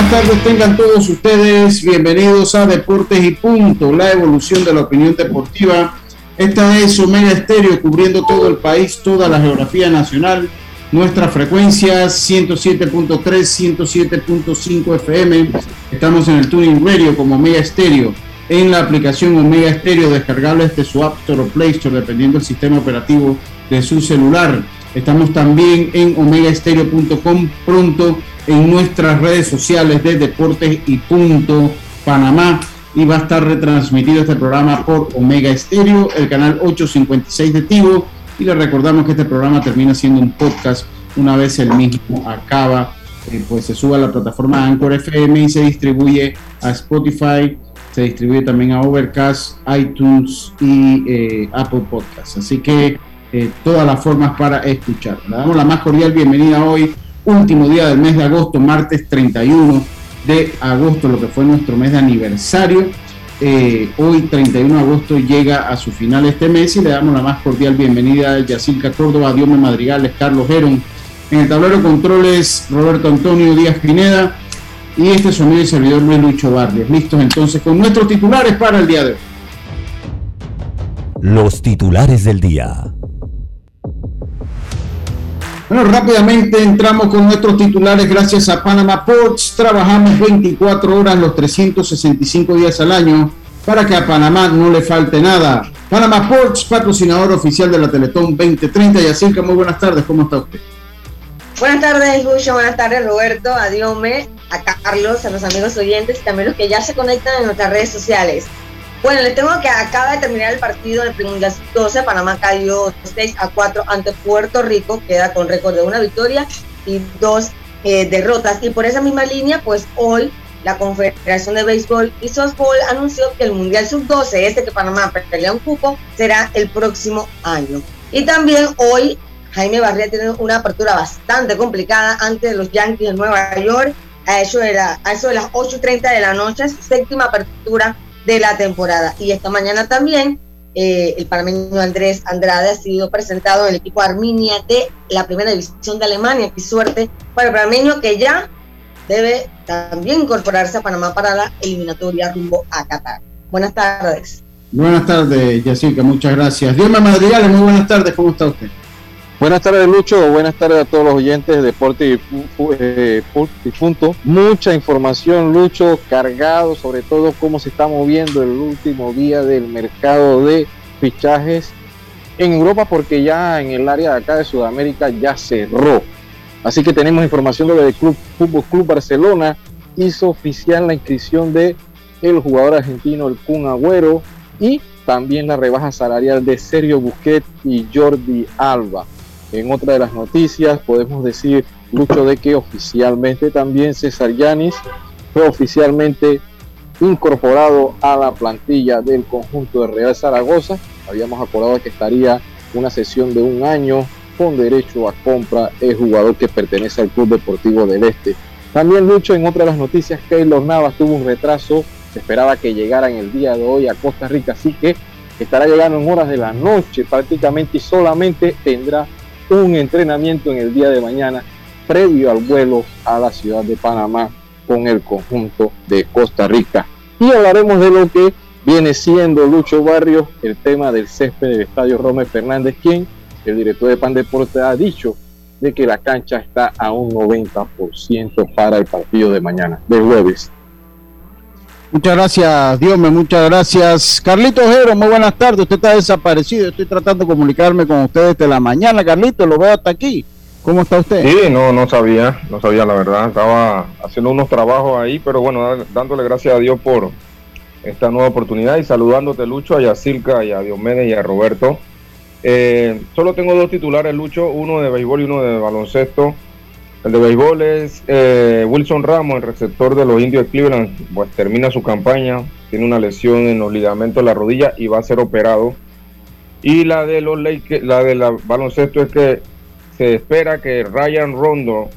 Buenas tardes tengan todos ustedes. Bienvenidos a Deportes y Punto, la evolución de la opinión deportiva. Esta es Omega Estéreo cubriendo todo el país, toda la geografía nacional. Nuestras frecuencias 107.3, 107.5 FM. Estamos en el Tuning Radio como Omega Estéreo. En la aplicación Omega Estéreo descargable desde su App Store o Play Store, dependiendo del sistema operativo de su celular. Estamos también en omegaestereo.com pronto en nuestras redes sociales de Deportes y Punto Panamá y va a estar retransmitido este programa por Omega Estéreo, el canal 856 de Tivo y le recordamos que este programa termina siendo un podcast una vez el mismo acaba, eh, pues se sube a la plataforma Anchor FM y se distribuye a Spotify, se distribuye también a Overcast, iTunes y eh, Apple Podcasts. Así que eh, todas las formas para escuchar. Le damos la más cordial bienvenida hoy, último día del mes de agosto, martes 31 de agosto, lo que fue nuestro mes de aniversario. Eh, hoy, 31 de agosto, llega a su final este mes y le damos la más cordial bienvenida a Yacilca Córdoba, Diome Madrigales, Carlos Gerón. En el tablero controles, Roberto Antonio Díaz Pineda y este sonido y servidor Luis Lucho Barrios. Listos entonces con nuestros titulares para el día de hoy. los titulares del día. Bueno, rápidamente entramos con nuestros titulares gracias a Panama Ports. Trabajamos 24 horas los 365 días al año para que a Panamá no le falte nada. Panama Ports, patrocinador oficial de la Teletón 2030. Y así que muy buenas tardes, ¿cómo está usted? Buenas tardes, Lucho. Buenas tardes, Roberto. A Diome, a Carlos, a los amigos oyentes y también los que ya se conectan en nuestras redes sociales. Bueno, les tengo que acaba de terminar el partido de Primera 12. Panamá cayó 6 a 4 ante Puerto Rico. Queda con récord de una victoria y dos eh, derrotas. Y por esa misma línea, pues hoy la Confederación de Béisbol y Softball anunció que el Mundial Sub-12, este que Panamá pelea un cupo, será el próximo año. Y también hoy Jaime Barría tiene una apertura bastante complicada ante los Yankees de Nueva York. A eso, era, a eso de las 8.30 de la noche, séptima apertura de la temporada. Y esta mañana también eh, el panameño Andrés Andrade ha sido presentado en el equipo Arminia de la primera división de Alemania. Qué suerte para el panameño que ya debe también incorporarse a Panamá para la eliminatoria rumbo a Qatar. Buenas tardes. Buenas tardes, Yacirca, muchas gracias. Dios Madrigales, muy buenas tardes, ¿cómo está usted? Buenas tardes, Lucho. Buenas tardes a todos los oyentes de Deporte y, pu- eh, Punto. Mucha información, Lucho, cargado sobre todo cómo se está moviendo el último día del mercado de fichajes en Europa, porque ya en el área de acá de Sudamérica ya cerró. Así que tenemos información de que el Club Fútbol Club Barcelona hizo oficial la inscripción de el jugador argentino el Kun Agüero y también la rebaja salarial de Sergio Busquets y Jordi Alba. En otra de las noticias podemos decir, Lucho, de que oficialmente también César Yanis fue oficialmente incorporado a la plantilla del conjunto de Real Zaragoza. Habíamos acordado que estaría una sesión de un año con derecho a compra el jugador que pertenece al Club Deportivo del Este. También Lucho, en otra de las noticias, Keylor Navas tuvo un retraso, se esperaba que llegara en el día de hoy a Costa Rica, así que estará llegando en horas de la noche prácticamente y solamente tendrá un entrenamiento en el día de mañana previo al vuelo a la ciudad de Panamá con el conjunto de Costa Rica. Y hablaremos de lo que viene siendo Lucho Barrios el tema del césped del Estadio Rome Fernández, quien el director de Pan Deporte ha dicho de que la cancha está a un 90% para el partido de mañana, de jueves. Muchas gracias, Dios me muchas gracias. Carlito Ojero, muy buenas tardes. Usted está desaparecido. Estoy tratando de comunicarme con ustedes desde la mañana. Carlito, lo veo hasta aquí. ¿Cómo está usted? Sí, no, no sabía, no sabía la verdad. Estaba haciendo unos trabajos ahí, pero bueno, dándole gracias a Dios por esta nueva oportunidad y saludándote, Lucho, a Yacirca y a Diomedes y a Roberto. Eh, solo tengo dos titulares, Lucho, uno de béisbol y uno de baloncesto. El de béisbol es eh, Wilson Ramos, el receptor de los indios de Cleveland, pues termina su campaña, tiene una lesión en los ligamentos de la rodilla y va a ser operado. Y la de los Lakers, la de la baloncesto es que se espera que Ryan Rondo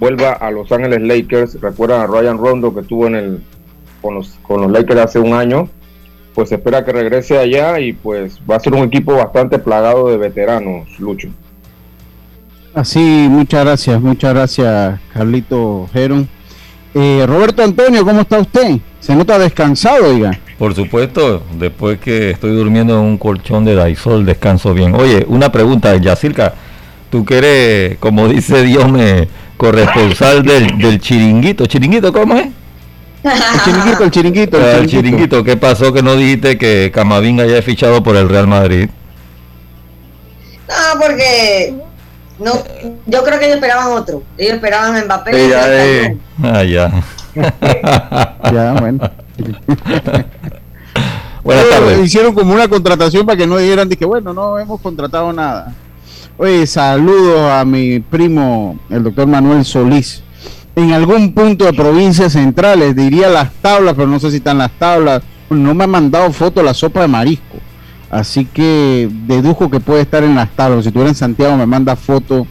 vuelva a Los Ángeles Lakers. Recuerdan a Ryan Rondo que estuvo en con los, con los Lakers hace un año. Pues se espera que regrese allá y pues va a ser un equipo bastante plagado de veteranos, Lucho. Así, muchas gracias, muchas gracias, Carlito Geron. Eh, Roberto Antonio, ¿cómo está usted? Se nota descansado, oiga. Por supuesto, después que estoy durmiendo en un colchón de Daisol, descanso bien. Oye, una pregunta, Yacirca, tú que eres, como dice Dios, me corresponsal del, del chiringuito. ¿Chiringuito cómo es? El chiringuito, el chiringuito, el El chiringuito. chiringuito, ¿qué pasó que no dijiste que Camavinga ya es fichado por el Real Madrid? No, porque no, yo creo que ellos esperaban otro. Ellos esperaban a Mbappé. Sí, y ya, eh. Ah, ya. Ya, bueno. Buenas tardes. Hicieron como una contratación para que no dijeran que bueno, no hemos contratado nada. Oye, saludos a mi primo, el doctor Manuel Solís. En algún punto de provincias centrales, diría las tablas, pero no sé si están las tablas. No me ha mandado foto de la sopa de marisco. Así que dedujo que puede estar en las tablas. Si estuviera en Santiago, me manda foto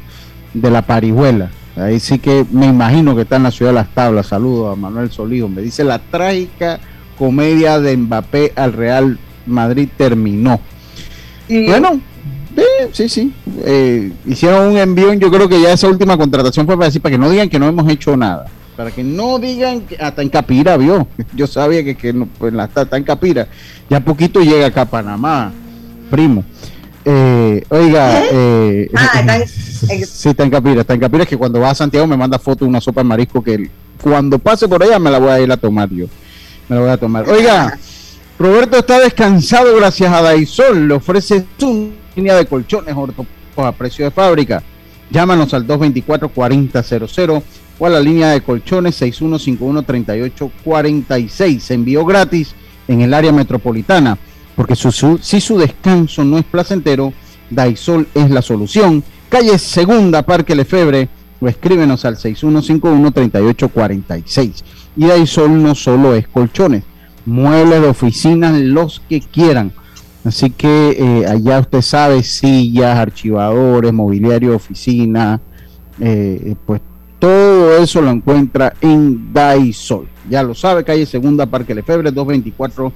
de la parihuela. Ahí sí que me imagino que está en la ciudad de las tablas. Saludos a Manuel Solís. Me dice la trágica comedia de Mbappé al Real Madrid terminó. Sí. Bueno, sí, sí, sí. Eh, hicieron un envío. Yo creo que ya esa última contratación fue para decir, para que no digan que no hemos hecho nada. Para que no digan que hasta en Capira vio. Yo sabía que, que no, pues, la, está, está en Capira. Ya poquito llega acá a Panamá, primo. Eh, oiga, eh, Ah, está en- sí, está en Capira. Está en Capira. Es que cuando va a Santiago me manda foto de una sopa de marisco que cuando pase por allá me la voy a ir a tomar yo. Me la voy a tomar. Oiga, Roberto está descansado gracias a Daisol. Le ofrece su línea de colchones ortopédicos a precio de fábrica. Llámanos al 224-4000 o a la línea de colchones 6151-3846. Envío gratis en el área metropolitana. Porque si su descanso no es placentero, Daisol es la solución. Calle Segunda, Parque Lefebre, o escríbenos al 6151-3846. Y Daisol no solo es colchones, muebles de oficina, los que quieran. Así que eh, allá usted sabe, sillas, archivadores, mobiliario oficina, eh, pues todo eso lo encuentra en Daisol. Ya lo sabe, calle Segunda, Parque Lefebre, 224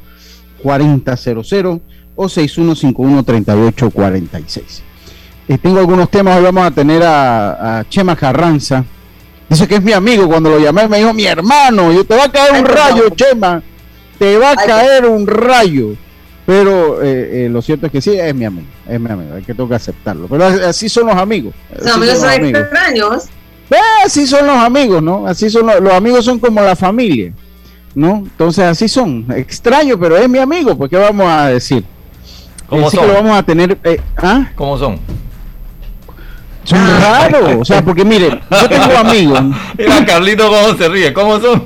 4000 o 6151-3846. Eh, tengo algunos temas, hoy vamos a tener a, a Chema Carranza. Dice que es mi amigo, cuando lo llamé me dijo mi hermano, yo te va a caer un rayo. Chema, te va a caer un rayo. Pero eh, eh, lo cierto es que sí, es mi amigo, es mi amigo, hay que tengo que aceptarlo. Pero así son los amigos. Los amigos son amigos. extraños. Eh, así son los amigos, ¿no? Así son los, los amigos son como la familia, ¿no? Entonces así son, extraño, pero es mi amigo, pues qué vamos a decir. ¿Cómo Así son? que lo vamos a tener, eh, ¿ah? ¿Cómo son? Son raros, o sea, porque mire, yo tengo amigos, Mira, Carlito, cómo se ríe. ¿Cómo son?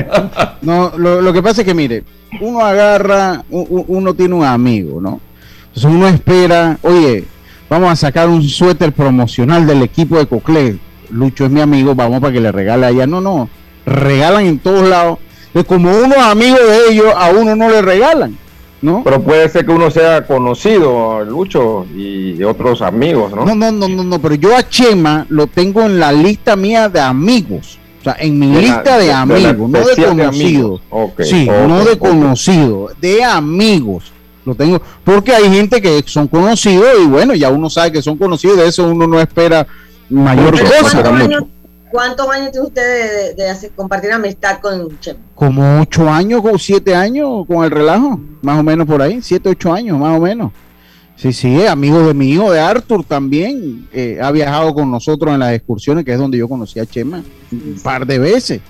no, lo, lo que pasa es que mire, uno agarra, uno tiene un amigo, ¿no? Entonces uno espera, oye, vamos a sacar un suéter promocional del equipo de Coclé, Lucho es mi amigo, vamos para que le regale allá, no, no, regalan en todos lados, Entonces, como uno es amigo de ellos, a uno no le regalan, ¿no? Pero puede ser que uno sea conocido, Lucho, y otros amigos, ¿no? No, no, no, no, no, pero yo a Chema lo tengo en la lista mía de amigos. O sea, en mi De la- lista de, amigos, no de conocidos. sí, no de conocidos, de amigos. Lo tengo, porque hay gente que son conocidos y bueno, ya uno sabe que son conocidos, de eso uno no espera mayor cosa. ¿Cuántos años, ¿Cuántos años tiene usted de, hacer, compartir amistad con Chema? Como ocho años, o siete años con el relajo, más o menos por ahí, siete, ocho años, más o menos. Sí, sí, amigo de mi hijo, de Arthur también. Eh, ha viajado con nosotros en las excursiones, que es donde yo conocí a Chema un par de veces.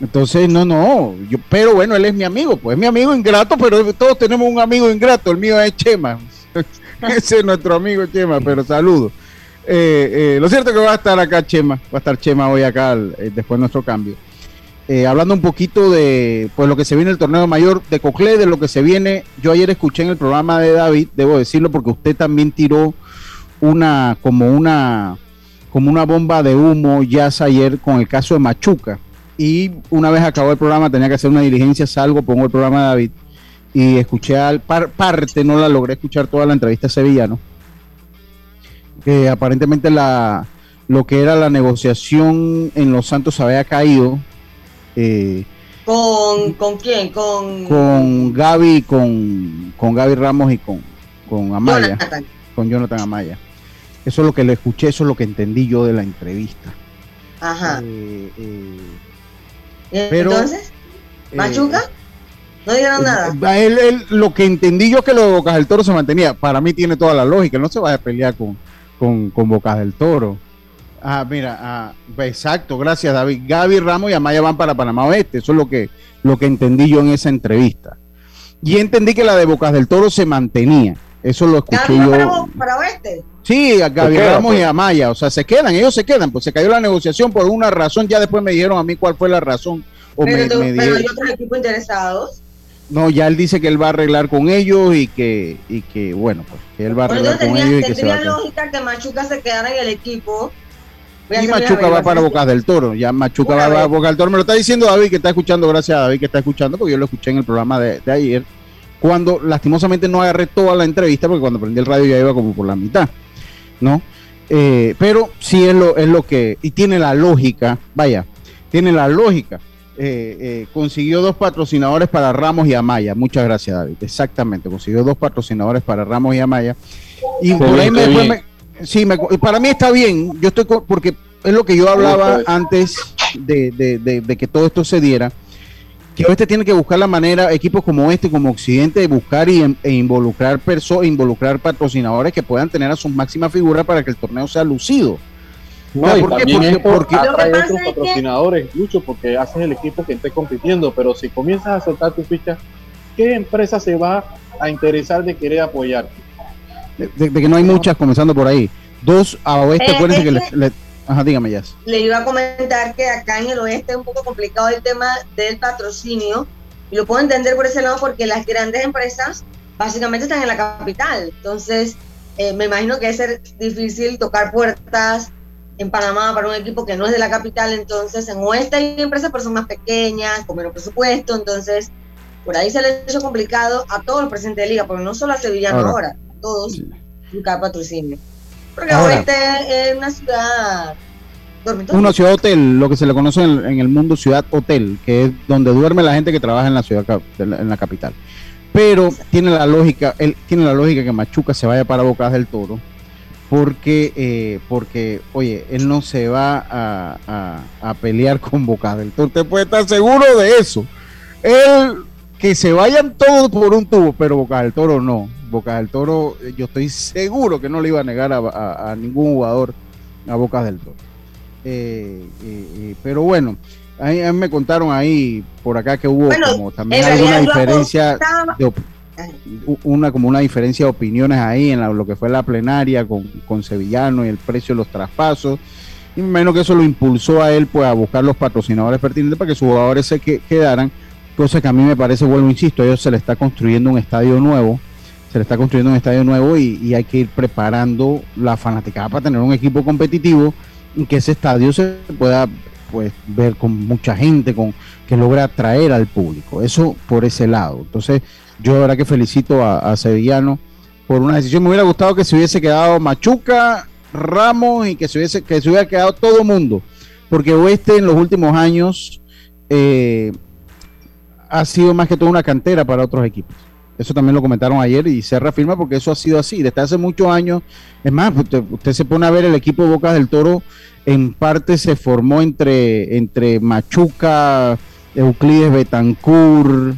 Entonces, no, no, yo, pero bueno, él es mi amigo, pues es mi amigo ingrato, pero todos tenemos un amigo ingrato, el mío es Chema. Ese es nuestro amigo Chema, pero saludo. Eh, eh, lo cierto es que va a estar acá Chema, va a estar Chema hoy acá eh, después de nuestro cambio. hablando un poquito de pues lo que se viene el torneo mayor de Coclé, de lo que se viene. Yo ayer escuché en el programa de David, debo decirlo, porque usted también tiró una, como una, como una bomba de humo ya ayer con el caso de Machuca y una vez acabó el programa tenía que hacer una diligencia, salgo, pongo el programa de David y escuché al parte, no la logré escuchar toda la entrevista a Sevillano, que aparentemente la, lo que era la negociación en Los Santos había caído. Eh, ¿Con, ¿Con quién? Con, con Gaby, con, con Gaby Ramos y con, con Amaya. Con Jonathan Amaya. Eso es lo que le escuché, eso es lo que entendí yo de la entrevista. Ajá. Eh, eh, entonces, eh, ¿Machuca? no dijeron nada. Él, lo que entendí yo que lo de Bocas del Toro se mantenía. Para mí tiene toda la lógica. No se vaya a pelear con, con, con Bocas del Toro. Ah, mira, ah, exacto, gracias David. Gaby Ramos y Amaya van para Panamá Oeste. Eso es lo que, lo que entendí yo en esa entrevista. Y entendí que la de Bocas del Toro se mantenía. Eso lo escuché yo. Para, para oeste? Sí, a Gaby Ramos y pues. Amaya, o sea, se quedan, ellos se quedan, pues se cayó la negociación por una razón, ya después me dijeron a mí cuál fue la razón. O pero, me, hay otros equipos interesados. No, ya él dice que él va a arreglar con ellos y que, y que bueno, pues que él va a arreglar con ellos y que se va a lógica que Machuca se quedara en el equipo. Y Machuca va para Bocas del Toro, ya Machuca va para Bocas del Toro, me lo está diciendo David que está escuchando, gracias a David que está escuchando, porque yo lo escuché en el programa de, de ayer cuando lastimosamente no agarré toda la entrevista, porque cuando prendí el radio ya iba como por la mitad, ¿no? Eh, pero sí es lo, es lo que, y tiene la lógica, vaya, tiene la lógica. Eh, eh, consiguió dos patrocinadores para Ramos y Amaya. Muchas gracias, David. Exactamente, consiguió dos patrocinadores para Ramos y Amaya. Y por ahí me, sí, para mí está bien. Yo estoy porque es lo que yo hablaba antes de, de que todo esto se diera que este tiene que buscar la manera, equipos como este, como Occidente, de buscar y, e involucrar personas, involucrar patrocinadores que puedan tener a sus máximas figuras para que el torneo sea lucido. No, ¿por qué? Porque, atrae otros patrocinadores, mucho porque haces el equipo que esté compitiendo, pero si comienzas a soltar tu ficha, ¿qué empresa se va a interesar de querer apoyarte? De, que no hay muchas comenzando por ahí. Dos a oeste, eh, acuérdense que le Ajá, dígame, ya. Le iba a comentar que acá en el oeste es un poco complicado el tema del patrocinio y lo puedo entender por ese lado porque las grandes empresas básicamente están en la capital. Entonces, eh, me imagino que debe ser difícil tocar puertas en Panamá para un equipo que no es de la capital. Entonces, en oeste hay empresas, pero son más pequeñas, con menos presupuesto. Entonces, por ahí se le ha hecho complicado a todos los presidentes de liga, porque no solo a Sevillano ahora, a todos buscar patrocinio. Porque Oeste es una ciudad Una ciudad hotel, lo que se le conoce en, el mundo ciudad hotel, que es donde duerme la gente que trabaja en la ciudad, en la capital. Pero tiene la lógica, él tiene la lógica que Machuca se vaya para Bocas del Toro, porque, eh, porque, oye, él no se va a, a, pelear con Bocas del Toro. Usted puede estar seguro de eso. Él que se vayan todos por un tubo, pero Boca del Toro no. Boca del Toro, eh, yo estoy seguro que no le iba a negar a, ningún jugador a Boca del Toro. Eh, eh, pero bueno, a mí, me contaron ahí por acá que hubo como también alguna diferencia de, una como una diferencia de opiniones ahí en lo que fue la plenaria con, con Sevillano y el precio de los traspasos. Y me imagino que eso lo impulsó a él pues a buscar los patrocinadores pertinentes para que sus jugadores se quedaran cosa que a mí me parece, vuelvo, insisto, ellos se le está construyendo un estadio nuevo, se le está construyendo un estadio nuevo y, hay que ir preparando la fanaticada para tener un equipo competitivo y que ese estadio se pueda pues ver con mucha gente, con que logra atraer al público. Eso por ese lado. Entonces, yo de verdad que felicito a, Sevillano por una decisión. Me hubiera gustado que se hubiese quedado Machuca, Ramos y que se hubiese, que se hubiera quedado todo mundo. Porque Oeste en los últimos años eh, ha sido más que todo una cantera para otros equipos. Eso también lo comentaron ayer y se reafirma porque eso ha sido así desde hace muchos años. Es más, usted, usted se pone a ver el equipo Bocas del Toro, en parte se formó entre, entre Machuca, Euclides Betancourt,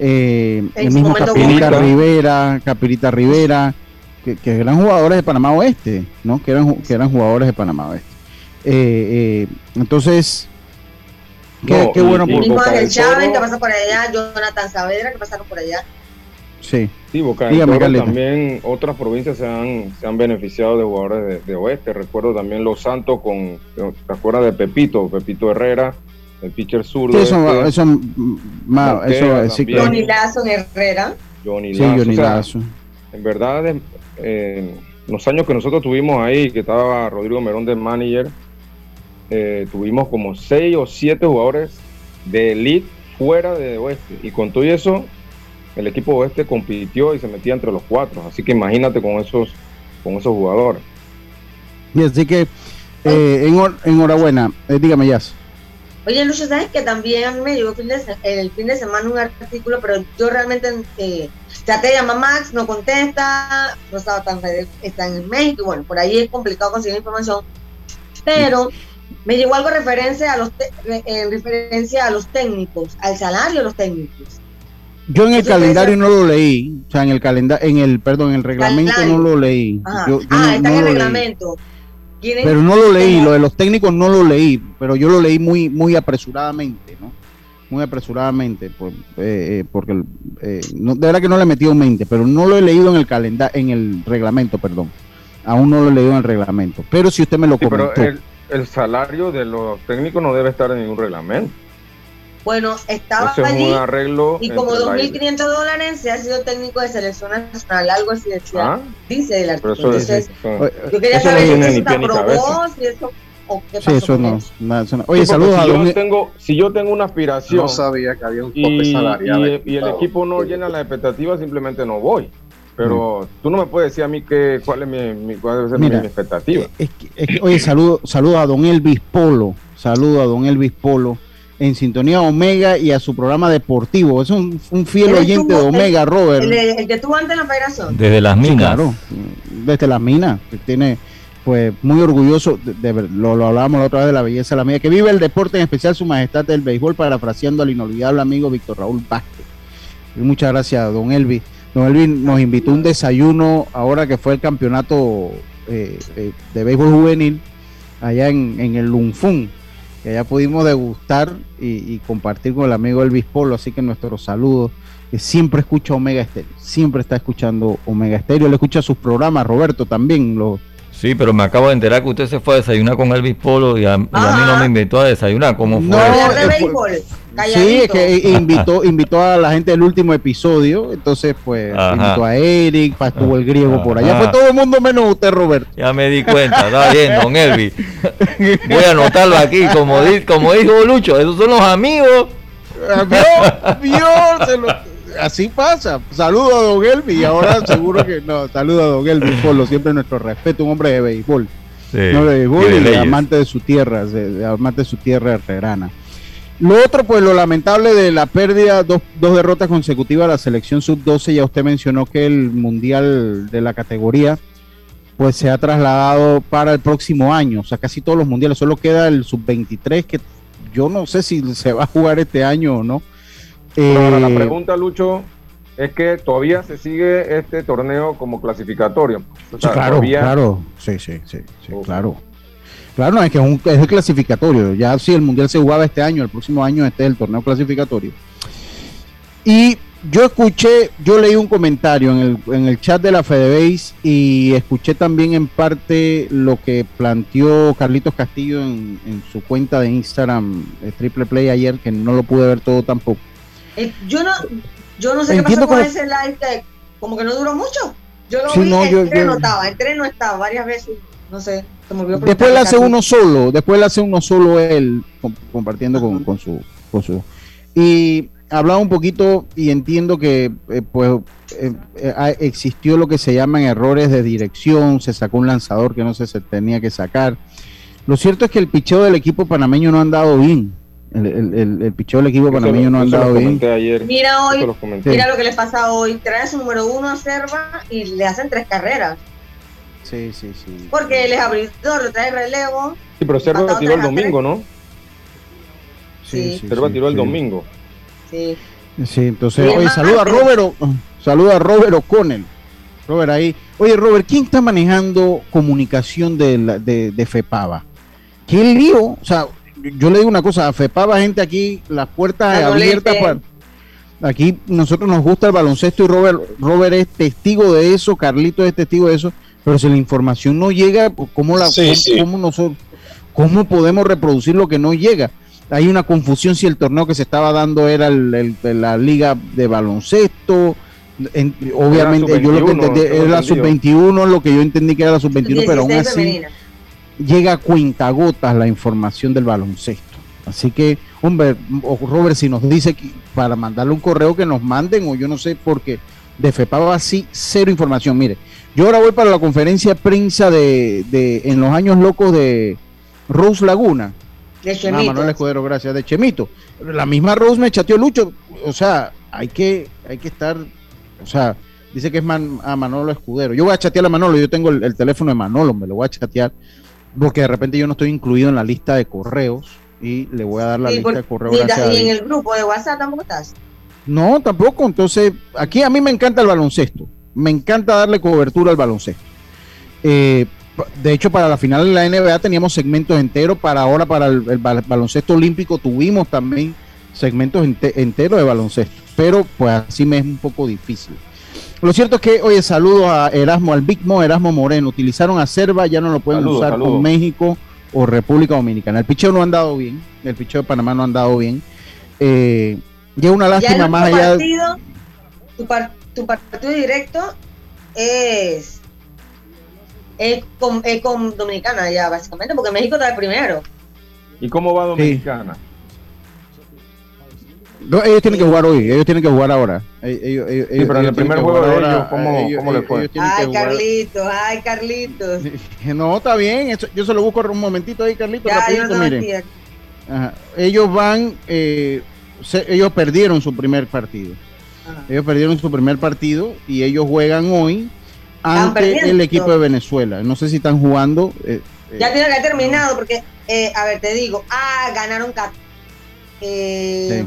eh, el mismo momento Capirita. Rivera, Capirita Rivera, que, que eran jugadores de Panamá Oeste, ¿no? Que eran, que eran jugadores de Panamá Oeste. Eh, eh, entonces, qué, No, qué y- bueno y por- Mismo Boca Ángel Chávez, que pasa por allá, Jonathan Saavedra, que pasaron por allá. Sí. Sí, Boca Dígame, también otras provincias se han, se han beneficiado de jugadores de, de oeste. Recuerdo también Los Santos con, ¿te acuerdas de Pepito? Pepito Herrera, el pitcher zurdo. Sí, eso, este, eso, ma- eso sí, claro. Johnny Lazo en Herrera. Johnny Sí, Lazo. Johnny O sea, Lazo. En verdad, eh, los años que nosotros tuvimos ahí, que estaba Rodrigo Merón de manager, eh, tuvimos como seis o siete jugadores de elite fuera de oeste. Y con todo eso, el equipo oeste compitió y se metía entre los cuatro. Así que imagínate con esos, con esos jugadores. Y así que, eh, enhor- enhorabuena. Eh, dígame, Jazz. Oye, Lucho, ¿sabes que también a mí me llegó el fin de, semana un artículo, pero yo realmente eh, traté de llamar a Max, no contesta, no estaba tan está en México, bueno, por ahí es complicado conseguir información, pero me llegó algo referencia a los te- re- en referencia a los técnicos, al salario de los técnicos. Yo en el calendario no lo leí, o sea, en el calendario, en el, perdón, en el reglamento Calendario. no lo leí. Yo- yo ah, no- está no en el leí. Reglamento. ¿Quieren- Pero no lo leí, lo de los técnicos no lo leí, pero yo lo leí muy, muy apresuradamente, ¿no? Muy apresuradamente, por- eh, eh, porque eh, no, de verdad que no le he metido mente, pero no lo he leído en el calendario, en el reglamento, perdón. Aún no lo he leído en el reglamento. Pero si usted me lo Sí, pero el salario de los técnicos no debe estar en ningún reglamento. Bueno, estaba Eso es allí un arreglo. y como entre la- 2.500 dólares se ha sido técnico de selección nacional, algo así decía, Ah, dice el artículo. Entonces, yo quería eso no saber si eso se aprobó, si eso, o qué Sí, pasó eso con no, eso. nada, eso no. Oye, Sí, saludos a si don- yo tengo si yo tengo una aspiración No sabía que había un tope y, salarial. y- el equipo no llena las expectativas simplemente no voy pero tú no me puedes decir a mí que cuál es mi, mi- cuál debe ser mi- Mira, mi expectativa Es que- es que- oye, saludo, saludo a don Elvis Polo, saludo a don Elvis Polo en sintonía Omega y a su programa deportivo. Es un, un fiel oyente de Omega, Robert. El, el que tuvo antes la federación. Desde las Sí, minas. claro, desde las minas, que tiene pues muy orgulloso, de, lo, lo hablábamos la otra vez de la belleza de la mía, que vive el deporte, en especial su majestad del béisbol, parafraseando al inolvidable amigo Víctor Raúl Vázquez. Y muchas gracias, don Elvis. Don Elvis nos invitó a un desayuno ahora que fue el campeonato eh, eh, de béisbol juvenil allá en, en el Lunfún, que allá pudimos degustar y, compartir con el amigo Elvis Polo, así que nuestros saludos que siempre escucha Omega Estéreo, siempre está escuchando Omega Estéreo, le escucha sus programas, Roberto también, lo, Sí, pero me acabo de enterar que usted se fue a desayunar con Elvis Polo y a, y a mí no me invitó a desayunar. ¿Cómo fue? No, de eh, béisbol. sí, es que invitó, invitó a la gente del último episodio, entonces pues Ajá. invitó a Eric, estuvo el griego por allá, fue todo el mundo menos usted, Roberto. Ya me di cuenta, está bien, don Elvis. Voy a anotarlo aquí, como, di- como dijo Lucho, esos son los amigos. ¿Vio? ¿Vio? Se lo- Así pasa. Saludo a Don Elvis y ahora seguro que no. Saludo a Don Elvis Polo, siempre nuestro respeto, un hombre de béisbol. Sí, no de béisbol y de amante de su tierra, de, de amante de su tierra herrerana. Lo otro, pues lo lamentable de la pérdida, dos, dos derrotas consecutivas a la selección sub-12, ya usted mencionó que el mundial de la categoría, pues se ha trasladado para el próximo año, o sea, casi todos los mundiales, solo queda el sub-23, que yo no sé si se va a jugar este año o no. Ahora la Eh, pregunta Lucho es que todavía se sigue este torneo como clasificatorio O sea, claro, todavía- claro. Sí, sí, sí, sí, claro. Claro, no, es que es, un, es el clasificatorio. Ya si el mundial se jugaba este año, el próximo año este es el torneo clasificatorio. Y yo escuché, yo leí un comentario en el, en el chat de la FedeBase y escuché también en parte lo que planteó Carlitos Castillo en, en su cuenta de Instagram, eh, Triple Play ayer, que no lo pude ver todo tampoco. Eh, yo no, yo no sé Entiendo qué pasó con ese live como que no duró mucho. Yo lo Sí, vi, no, yo- entré, yo- no estaba, entré, no estaba varias veces, no sé, se me olvidó Después le hace uno solo, después le hace uno solo él, com- compartiendo con, con su, con su. Y hablaba un poquito y entiendo que eh, pues eh, eh, existió lo que se llaman errores de dirección, se sacó un lanzador que no se tenía que sacar. Lo cierto es que el picheo del equipo panameño no ha andado bien. El, el, el, picheo del equipo panameño no ha andado bien. mira hoy, mira lo que le pasa hoy. Trae su número uno a Serva y le hacen tres carreras. Sí, sí, sí. Porque él es abridor, trae relevo. Sí, pero Serva tiró el domingo, ¿no? Sí, sí. Serva tiró el domingo. Sí. Sí, entonces, oye, saluda a Robert, saluda a Robert O'Connell. Robert ahí. Oye, Robert, ¿quién está manejando comunicación de, de, de FEPAVA? ¿Qué lío? O sea, yo le digo una cosa, a FEPAVA, gente aquí, las puertas abiertas para... Aquí nosotros nos gusta el baloncesto y Robert, Robert es testigo de eso, Carlito es testigo de eso, pero si la información no llega, pues, ¿cómo, la, cómo, nosotros, ¿cómo podemos reproducir lo que no llega? Hay una confusión si el torneo que se estaba dando era el, la liga de baloncesto, obviamente yo lo que entendí era la sub-21, lo que yo entendí que era la sub-21, pero aún así llega a cuentagotas la información del baloncesto. Así que, hombre, Robert, si nos dice que para mandarle un correo que nos manden, o yo no sé, porque de FEPAVA así, cero información. Mire, yo ahora voy para la conferencia de prensa de, de en los años locos de Rose Laguna. De Chemito. Ah, Manuel Escudero, gracias, de Chemito. La misma Rose me chateó Lucho. O sea, hay que, hay que estar, o sea, dice que es a Manolo Escudero. Yo voy a chatear a Manolo, yo tengo el, el teléfono de Manolo, me lo voy a chatear porque de repente yo no estoy incluido en la lista de correos y le voy a dar la lista de correos. Y, en el grupo de WhatsApp tampoco estás. No, tampoco. Entonces, aquí a mí me encanta el baloncesto. Me encanta darle cobertura al baloncesto. Eh, de hecho, para la final de la NBA teníamos segmentos enteros. Para ahora, para el, baloncesto olímpico, tuvimos también segmentos enteros de baloncesto. Pero, pues así me es un poco difícil. Lo cierto es que, oye, saludo a Erasmo, al Big Mo, Erasmo Moreno. Utilizaron a Cerva, ya no lo pueden usar con México o República Dominicana. El picheo no ha andado bien, el picheo de Panamá no ha andado bien. Eh, ya una lástima más allá. Partido, tu, tu, partido directo es, es, con, con, Dominicana ya, básicamente, porque México está el primero. ¿Y cómo va Dominicana? No, ellos tienen que jugar hoy, ellos tienen que jugar ahora. Ellos, sí, pero en el primer juego de ellos, ¿cómo, ¿cómo le fue? Ay, Carlitos, ay, Carlitos. No, está bien, yo se lo busco un momentito ahí, Carlitos. miren. Ellos van, eh, ellos perdieron su primer partido. Ellos perdieron su primer partido y ellos juegan hoy ante el equipo de Venezuela. No sé si están jugando. Eh, ya eh, tiene que haber terminado porque, eh, a ver, te digo, ah, ganaron eh,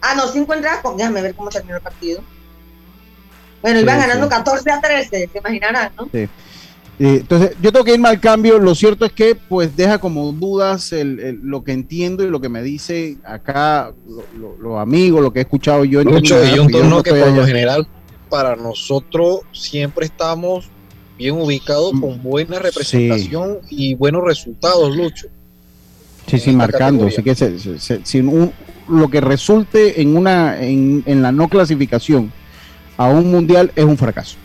Ah, no, cinco entradas. Déjame ver cómo terminó el partido. Bueno, iban ganando 14 a 13, se imaginarán, ¿no? Sí. entonces, yo tengo que irme al cambio. Lo cierto es que, pues, deja como dudas el, lo que entiendo y lo que me dice acá los amigos, lo que he escuchado yo. Mucho, y un turno que por lo general, para nosotros siempre estamos bien ubicados mm, con buena representación y buenos resultados, Lucho. Sí, sí, marcando. Así que se, un, lo que resulte en, una, en, en, la no clasificación a un mundial es un fracaso.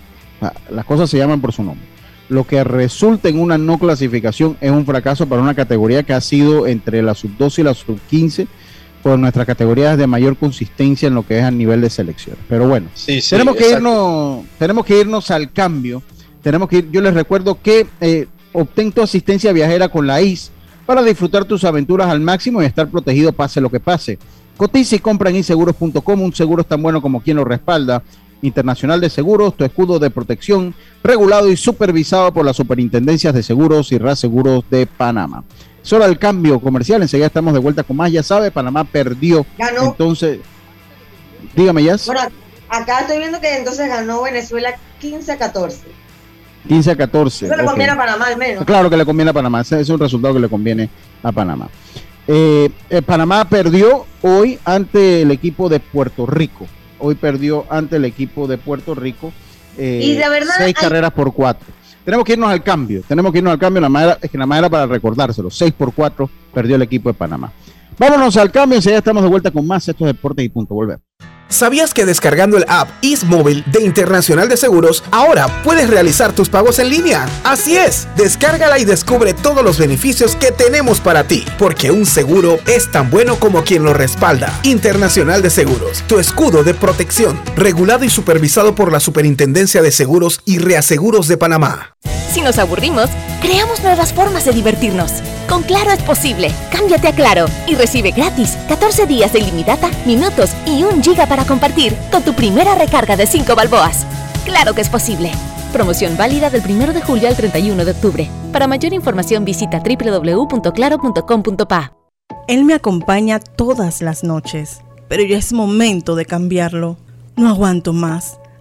Las cosas se llaman por su nombre. Lo que resulte en una no clasificación es un fracaso para una categoría que ha sido entre la sub-12 y la sub-15 por nuestras categorías de mayor consistencia en lo que es a nivel de selección. Pero bueno, tenemos que irnos, tenemos que irnos al cambio. Tenemos que ir, yo les recuerdo que eh, obtén tu asistencia viajera con la IS para disfrutar tus aventuras al máximo y estar protegido pase lo que pase. Cotiza y compra en inseguros.com, un seguro es tan bueno como quien lo respalda. Internacional de Seguros, tu escudo de protección, regulado y supervisado por las superintendencias de seguros y reaseguros de Panamá. Solo el cambio comercial, enseguida estamos de vuelta con más. Ya sabe, Panamá perdió. Ganó. Entonces, dígame ya. Bueno, acá estoy viendo que entonces ganó Venezuela 15 a 14. 15 a 14. Eso le conviene a Panamá al menos. Claro que le conviene a Panamá, ese es un resultado que le conviene a Panamá. Eh, eh, Panamá perdió hoy ante el equipo de Puerto Rico. Hoy perdió ante el equipo de Puerto Rico. Eh, y de verdad. Seis carreras por cuatro. Tenemos que irnos al cambio. Tenemos que irnos al cambio. La manera, es que la manera para recordárselo. 6 por 4 perdió el equipo de Panamá. Vámonos al cambio. ya estamos de vuelta con más estos deportes y punto. Volver. ¿Sabías que descargando el app Móvil de Internacional de Seguros, ahora puedes realizar tus pagos en línea? Así es, descárgala y descubre todos los beneficios que tenemos para ti, porque un seguro es tan bueno como quien lo respalda. Internacional de Seguros, tu escudo de protección, regulado y supervisado por la Superintendencia de Seguros y Reaseguros de Panamá. Si nos aburrimos, creamos nuevas formas de divertirnos. Con Claro es posible. Cámbiate a Claro y recibe gratis 14 días de ilimitada, minutos y un giga para compartir con tu primera recarga de 5 balboas. Claro que es posible. Promoción válida del 1 de julio al 31 de octubre. Para mayor información visita www.claro.com.pa. Él me acompaña todas las noches, pero ya es momento de cambiarlo. No aguanto más.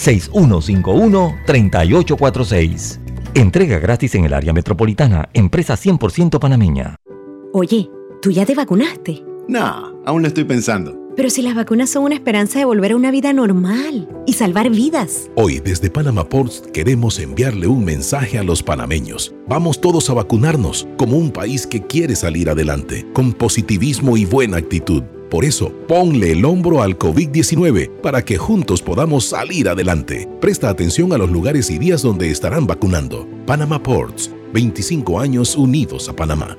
6151-3846. Entrega gratis en el área metropolitana, empresa 100% panameña. Oye, ¿tú ya te vacunaste? No, aún lo estoy pensando. Pero si las vacunas son una esperanza de volver a una vida normal y salvar vidas. Hoy desde Panama Ports queremos enviarle un mensaje a los panameños. Vamos todos a vacunarnos como un país que quiere salir adelante, con positivismo y buena actitud. Por eso, ponle el hombro al COVID-19 para que juntos podamos salir adelante. Presta atención a los lugares y días donde estarán vacunando. Panama Ports, 25 años unidos a Panamá.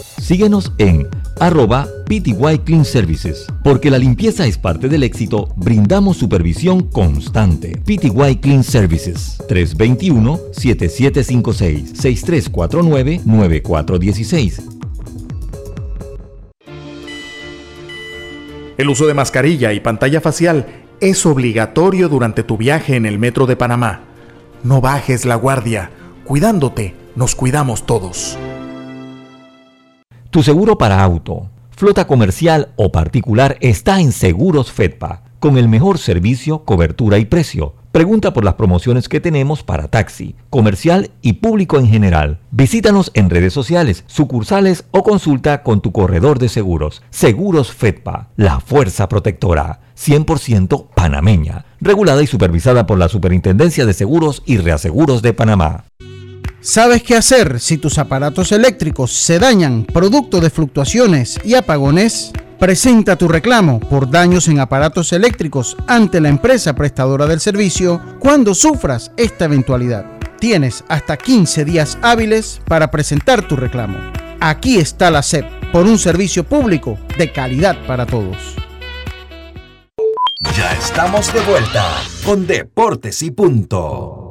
Síguenos en arroba PTY Clean Services. Porque la limpieza es parte del éxito, brindamos supervisión constante. PTY Clean Services 321-7756-6349-9416. El uso de mascarilla y pantalla facial es obligatorio durante tu viaje en el metro de Panamá. No bajes la guardia. Cuidándote, nos cuidamos todos. Tu seguro para auto, flota comercial o particular está en Seguros Fedpa, con el mejor servicio, cobertura y precio. Pregunta por las promociones que tenemos para taxi, comercial y público en general. Visítanos en redes sociales, sucursales o consulta con tu corredor de seguros. Seguros Fedpa, la fuerza protectora, 100% panameña, regulada y supervisada por la Superintendencia de Seguros y Reaseguros de Panamá. ¿Sabes qué hacer si tus aparatos eléctricos se dañan producto de fluctuaciones y apagones? Presenta tu reclamo por daños en aparatos eléctricos ante la empresa prestadora del servicio cuando sufras esta eventualidad. Tienes hasta 15 días hábiles para presentar tu reclamo. Aquí está la SEP por un servicio público de calidad para todos. Ya estamos de vuelta con Deportes y Punto.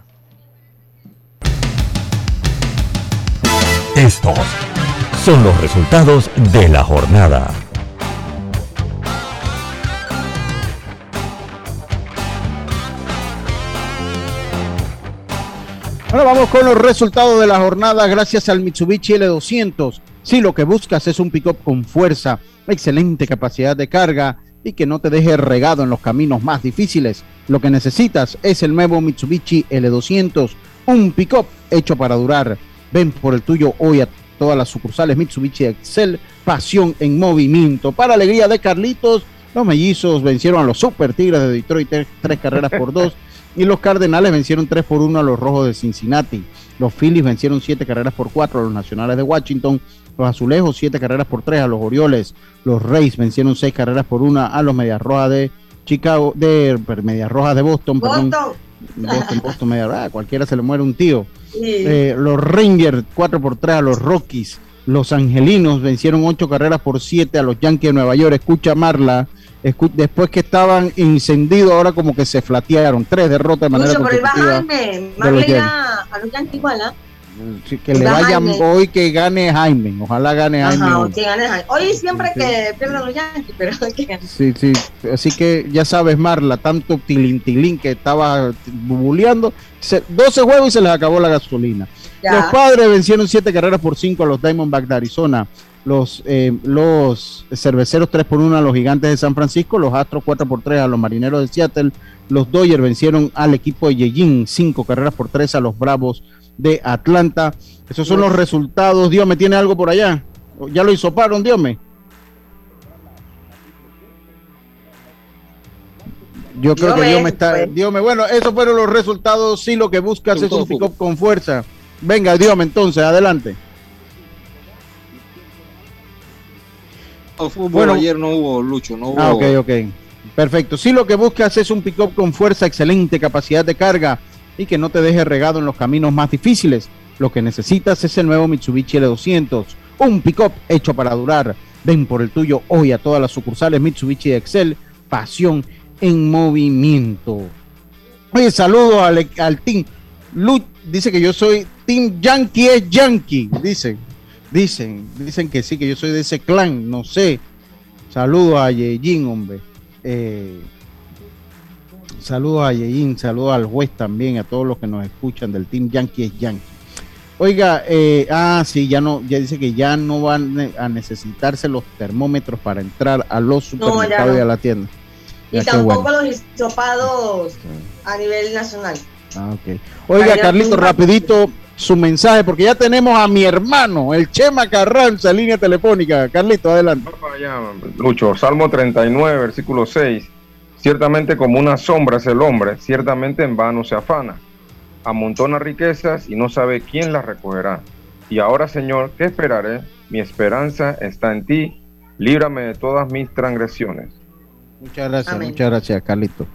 Estos son los resultados de la jornada. Ahora vamos con los resultados de la jornada gracias al Mitsubishi L200. Si lo que buscas es un pick-up con fuerza, excelente capacidad de carga y que no te deje regado en los caminos más difíciles, lo que necesitas es el nuevo Mitsubishi L200, un pick-up hecho para durar. Ven por el tuyo hoy a todas las sucursales Mitsubishi Excel, pasión en movimiento. Para alegría de Carlitos, los mellizos vencieron a los Super Tigres de Detroit tres, carreras por dos y los Cardenales vencieron 3 por 1 a los Rojos de Cincinnati. Los Phillies vencieron 7 carreras por 4 a los Nacionales de Washington. Los Azulejos 7 carreras por 3 a los Orioles. Los Rays vencieron 6 carreras por 1 a los Medias Rojas de Chicago, de Medias Rojas de Boston. Boston. Boston, Boston, Medias Rojas. Cualquiera se le muere un tío. Eh, los Rangers 4 por 3 a los Rockies. Los Angelinos vencieron 8 carreras por 7 a los Yankees de Nueva York. Escucha Marla. después que estaban encendidos, ahora como que se flatearon. Tres derrotas de manera Mucho, pero consecutiva. Jaime, Marley a, a los Yankees igual, ¿ah? Sí, que le vayan Jaime. hoy que gane Jaime. Ojalá gane Jaime. Ajá, hoy. que gane Jaime. Hoy siempre Sí. que pierden los Yankees, pero que. Sí, sí. Así que ya sabes, Marla, tanto tilintilín que estaba bubuleando. se- 12 juegos y se les acabó la gasolina. Ya. Los padres vencieron 7 carreras por 5 a los Diamondbacks de Arizona. Los, eh, los cerveceros 3 por 1 a los gigantes de San Francisco. Los Astros 4 por 3 a los marineros de Seattle. Los Dodgers vencieron al equipo de Yejin 5 carreras por 3 a los Bravos de Atlanta. Esos son los resultados. Dios me tiene algo por allá. Ya lo hisoparon, Dios me. Yo creo que Dios Dios me, me está. pues. Dios me, bueno, esos fueron los resultados. Sí, lo que buscas es un pick-up con fuerza. Venga, Dios me, entonces, adelante. Fútbol Bueno. ayer no hubo, Lucho, no hubo. Ah, ok, ok. Perfecto. Si lo que buscas es un pick-up con fuerza, excelente capacidad de carga y que no te deje regado en los caminos más difíciles, lo que necesitas es el nuevo Mitsubishi L200, un pick-up hecho para durar. Ven por el tuyo hoy a todas las sucursales Mitsubishi Excel, pasión en movimiento. Oye, saludos al, al team. Lu dice que yo soy Team Yankee es Yankee, dicen. Dicen, dicen que sí, que yo soy de ese clan, no sé. Saludos a Yejin, hombre. Eh, saludos a Yejin, saludos al juez también, a todos los que nos escuchan del Team Yankee es Yankee. Oiga, eh, ah, sí, ya no, ya dice que ya no van ne- a necesitarse los termómetros para entrar a los No, supermercados y a la tienda. Y Ya, tampoco bueno. los hisopados a nivel nacional. Ah, ok. Oiga, Carlito, rapidito su mensaje, porque ya tenemos a mi hermano, el Chema Carranza, en línea telefónica. Carlito, adelante. Lucho, Salmo 39, versículo 6. Ciertamente como una sombra es el hombre, ciertamente en vano se afana. Amontona riquezas y no sabe quién las recogerá. Y ahora, Señor, ¿qué esperaré? Mi esperanza está en ti. Líbrame de todas mis transgresiones. Muchas gracias, muchas gracias, Carlito.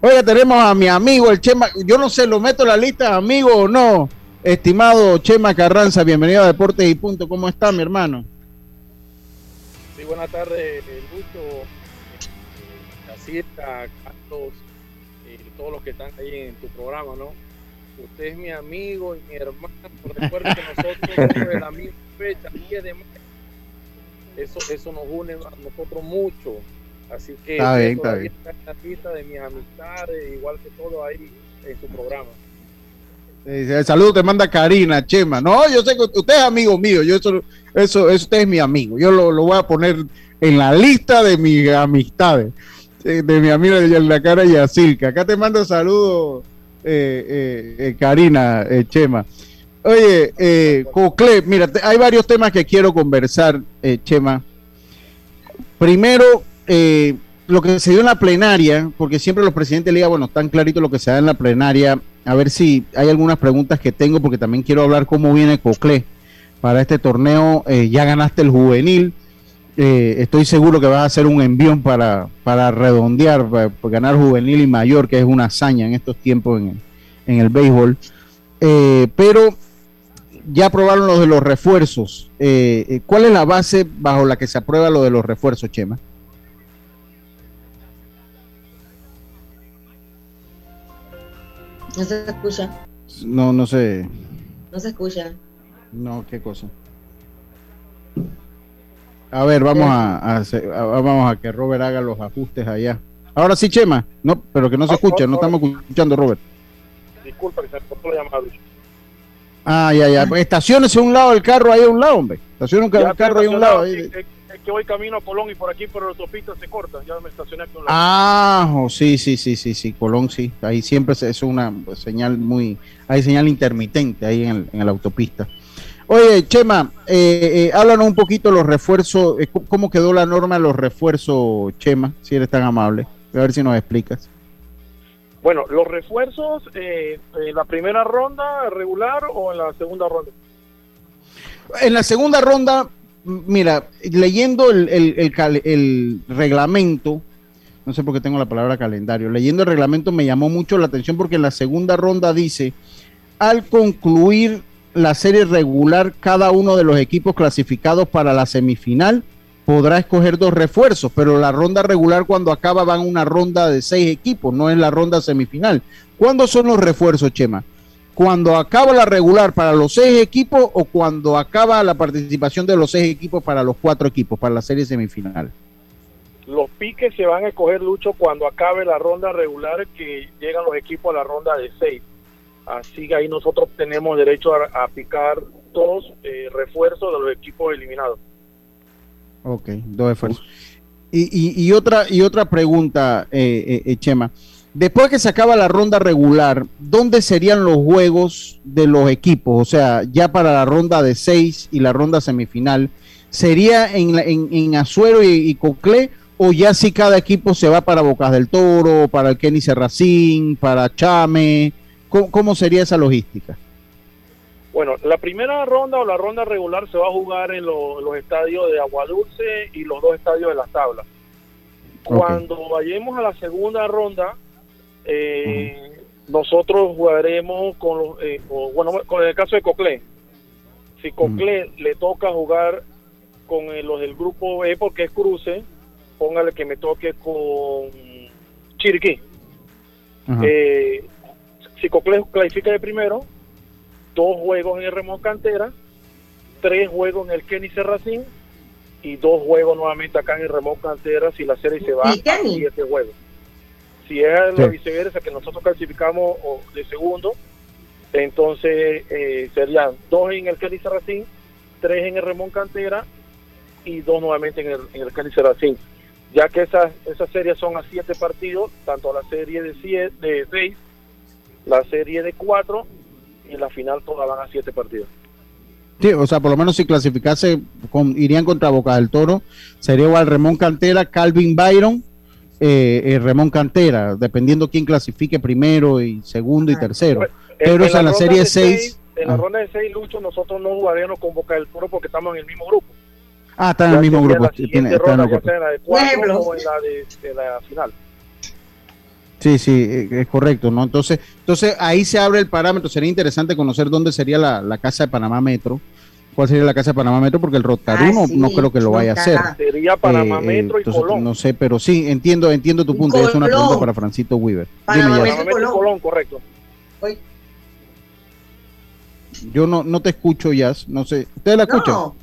Oiga, tenemos a mi amigo, el Chema. Yo no sé, lo meto en la lista, amigo o no. Estimado Chema Carranza, bienvenido a Deportes y Punto. ¿Cómo está, mi hermano? Sí, buenas tardes, eh, Lucho, Cacita, Carlos, y todos los que están ahí en tu programa, ¿no? Usted es mi amigo y mi hermano. Recuerda que nosotros somos de la misma fecha, 10 de mayo. Eso, eso nos une a nosotros mucho. Así que Está bien, está todavía bien. está en la lista de mis amistades, igual que todo ahí en su programa. Eh, El saludo te manda Karina, Chema. No, yo sé que usted es amigo mío. Yo eso, eso, eso usted es mi amigo. Yo lo, lo voy a poner en la lista de mis amistades. eh, De mi amiga de la cara Yacilca. Acá te mando saludos, eh, eh, eh, Karina, Chema. Oye, Cocle, mira, hay varios temas que quiero conversar, Chema. Primero, eh, lo que se dio en la plenaria, porque siempre los presidentes de liga, bueno, están clarito lo que se da en la plenaria. A ver si hay algunas preguntas que tengo, porque también quiero hablar cómo viene Cocle para este torneo. Eh, ya ganaste el juvenil. Eh, estoy seguro que vas a hacer un envión para, para redondear, para, ganar juvenil y mayor, que es una hazaña en estos tiempos en en el béisbol. Eh, pero ya aprobaron lo de los refuerzos. Eh, ¿Cuál es la base bajo la que se aprueba lo de los refuerzos, Chema? No se escucha, No, no sé. no se escucha. No, qué cosa. A ver, vamos a, a hacer- a- vamos a que Robert haga los ajustes allá. Ahora sí, Chema. No, pero que no se escucha, no estamos escuchando, Robert. Disculpa que se cortó la llamada. Ah, ya, ya. Estaciones a un lado del carro, ahí a un lado, hombre. Estaciona un, carro ahí a un lado. ahí. Es, que voy camino a Colón y por aquí por la autopista se corta. Ya me estacioné aquí. Ah, oh, sí, sí, sí, sí, sí, Colón, sí. Ahí siempre es una señal muy, hay señal intermitente ahí en, el- en la autopista. Oye, Chema, eh, eh, háblanos un poquito de los refuerzos, eh, cómo quedó la norma de los refuerzos, Chema, si eres tan amable. A ver si nos explicas. Bueno, los refuerzos, eh, ¿en la primera ronda regular o en la segunda ronda? En la segunda ronda, mira, leyendo el, reglamento, no sé por qué tengo la palabra calendario, leyendo el reglamento me llamó mucho la atención porque en la segunda ronda dice, al concluir la serie regular, cada uno de los equipos clasificados para la semifinal podrá escoger dos refuerzos, pero la ronda regular cuando acaba van una ronda de seis equipos, no es la ronda semifinal. ¿Cuándo son los refuerzos, Chema? ¿Cuando acaba la regular para los seis equipos o cuando acaba la participación de los seis equipos para los cuatro equipos, para la serie semifinal? Los piques se van a escoger, Lucho, cuando acabe la ronda regular que llegan los equipos a la ronda de seis. Así que ahí nosotros tenemos derecho a, a picar dos eh, refuerzos de los equipos eliminados. Ok, dos esfuerzos. Y, y- y otra, y otra pregunta, eh, eh, eh, Chema. Después que se acaba la ronda regular, ¿dónde serían los juegos de los equipos? O sea, ya para la ronda de seis y la ronda semifinal, ¿sería en, en, en Azuero y, y Coclé? ¿O ya si cada equipo se va para Bocas del Toro, para el Kenny Serracín, para Chame? ¿Cómo, cómo sería esa logística? Bueno, la primera ronda o la ronda regular se va a jugar en lo- los estadios de Aguadulce y los dos estadios de las tablas. Cuando vayamos a la segunda ronda, eh, nosotros jugaremos con los, eh, o, bueno, con el caso de Coclé. Si Coclé le toca jugar con eh, los del grupo B porque es cruce, póngale que me toque con Chiriquí. Eh, si Coclé clasifica de primero, dos juegos en el Remón Cantera, tres juegos en el Kenny Serracín y dos juegos nuevamente acá en el Remón Cantera si la serie se va a siete juegos. Si es la Sí. viceversa que nosotros clasificamos de segundo, entonces eh, serían dos en el Kenny Serracín, tres en el Remón Cantera y dos nuevamente en el, en el Kenny Serracín. Ya que esas, esas series son a siete partidos, tanto la serie de, siete, de seis, la serie de cuatro y la final todas van a siete partidos. Sí, o sea, por lo menos si clasificase, con, irían contra Boca del Toro, sería igual Remón Cantera, Calvin Byron, eh, eh, Remón Cantera, dependiendo quién clasifique primero y segundo y tercero. Pero esa en la ronda serie de 6. seis- En la ronda de seis, Lucho, nosotros no jugaremos con Boca del Toro porque estamos en el mismo grupo. Ah, está en el mismo grupo. La tiene- siguiente está en el grupo. en la de cuatro Ejemplos. o en la de, de la final. Sí, sí, eh, es correcto, ¿no? Entonces, entonces ahí se abre el parámetro. Sería interesante conocer dónde sería la, la casa de Panamá Metro. ¿Cuál sería la casa de Panamá Metro? Porque el Rotarú Ah, no, sí, no creo que lo vaya a hacer. Sería Panamá Eh, Metro y entonces, Colón. No sé, pero sí, entiendo, entiendo tu punto. Es una Colón. pregunta para Francito Weaver. Panamá Dime, Metro Yas. y Colón. Colón, correcto. Yo no, no te escucho, Jazz. No sé. ¿Ustedes la escuchan? No.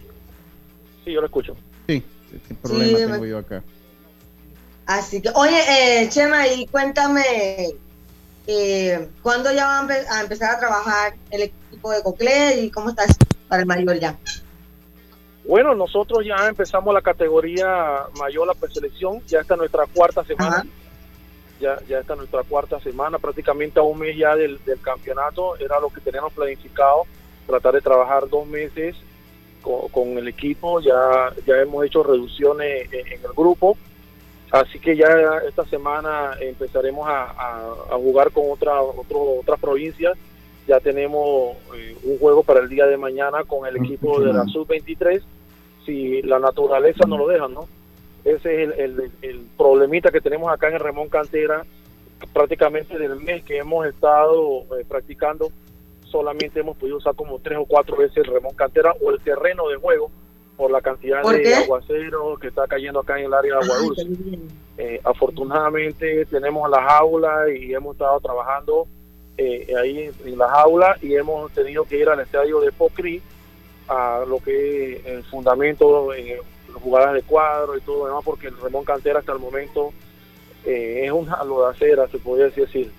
Sí, yo lo escucho. Sí, qué problema Sí, tengo me- yo acá. Así que, oye, eh, Chema, y cuéntame, eh, ¿cuándo ya va a, empe- a empezar a trabajar el equipo de Coclé y cómo estás para el mayor ya? Bueno, nosotros ya empezamos la categoría mayor, la preselección, ya está nuestra cuarta semana. Ya, ya está nuestra cuarta semana, prácticamente a un mes ya del, del campeonato, era lo que teníamos planificado, tratar de trabajar dos meses con, con el equipo, ya, ya hemos hecho reducciones en, en el grupo, así que ya esta semana empezaremos a, a- a jugar con otra, otro, otras provincias, ya tenemos eh, un juego para el día de mañana con el equipo de la sub-23, si la naturaleza nos lo deja, ¿no? Ese es el, el- el problemita que tenemos acá en el Remón Cantera. Prácticamente del mes que hemos estado eh, practicando, solamente hemos podido usar como tres o cuatro veces el Remón Cantera o el terreno de juego por la cantidad ¿Por de qué? aguacero que está cayendo acá en el área de Agua Ay, Dulce. Eh, afortunadamente tenemos las aulas y hemos estado trabajando eh, ahí en, las aulas y hemos tenido que ir al estadio de Pocri a lo que es el fundamento, eh, los jugadores de cuadro y todo lo demás, porque el Remón Cantera hasta el momento eh, es un jalo de acera, se podría decir.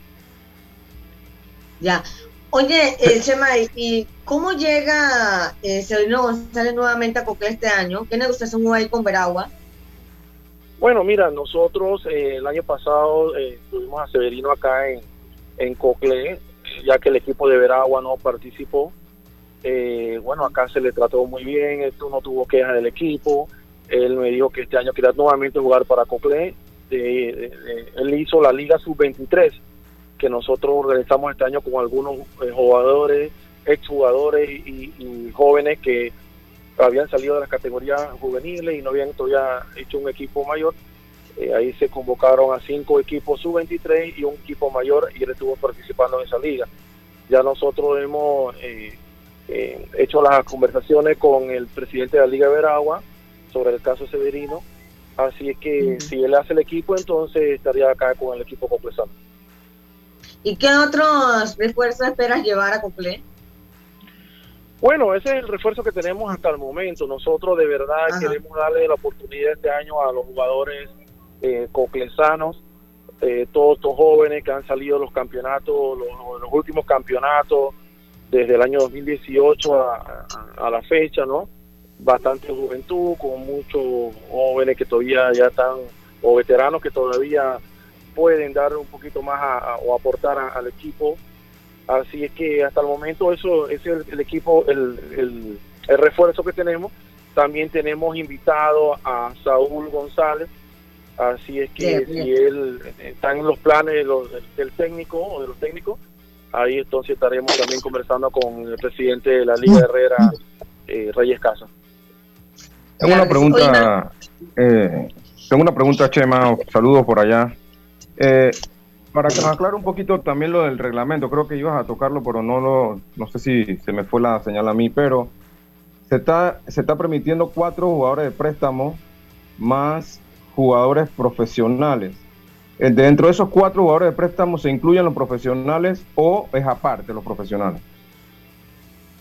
Ya. Oye, eh, Chema, ¿y- ¿y cómo llega eh, Celino González nuevamente a Coclé este año? ¿Qué negociación hubo ahí con Veragua? Bueno, mira, nosotros eh, el año pasado eh, tuvimos a Severino acá en, en Coclé, ya que el equipo de Veragua no participó. Eh, bueno, acá se le trató muy bien, él no tuvo quejas del equipo. Él me dijo que este año quería nuevamente jugar para Coclé. De- él hizo la Liga Sub-23 que nosotros organizamos este año con algunos eh, jugadores, exjugadores y, y jóvenes que habían salido de las categorías juveniles y no habían todavía hecho un equipo mayor. Eh, ahí se convocaron a cinco equipos sub-23 y un equipo mayor y él estuvo participando en esa liga. Ya nosotros hemos eh, eh, hecho las conversaciones con el presidente de la Liga de Veragua sobre el caso Severino. Así es que si él hace el equipo, entonces estaría acá con el equipo completo. ¿Y qué otros refuerzos esperas llevar a Coplé? Bueno, ese es el refuerzo que tenemos hasta el momento. Nosotros de verdad queremos darle la oportunidad este año a los jugadores eh, coclesanos, eh, todos estos jóvenes que han salido de los campeonatos, los, últimos campeonatos, desde el año 2018 a, a, la fecha, ¿no? Bastante juventud, con muchos jóvenes que todavía ya están, o veteranos que todavía pueden dar un poquito más o aportar al equipo Así es que hasta el momento eso es el, equipo, el, refuerzo que tenemos. También tenemos invitado a Saúl González. Así es que si él está en los planes del técnico o de los técnicos, ahí entonces estaremos también conversando con el presidente de la Liga Herrera, eh, Reyes Casa. Tengo una pregunta, eh, tengo una pregunta, Chema. Saludos por allá. Eh, para que nos aclare un poquito también lo del reglamento, creo que ibas a tocarlo, pero no lo, no sé si se me fue la señal a mí, pero se está, se está permitiendo cuatro jugadores de préstamo más jugadores profesionales. Eh, dentro de esos cuatro jugadores de préstamo, ¿se incluyen los profesionales o es aparte los profesionales?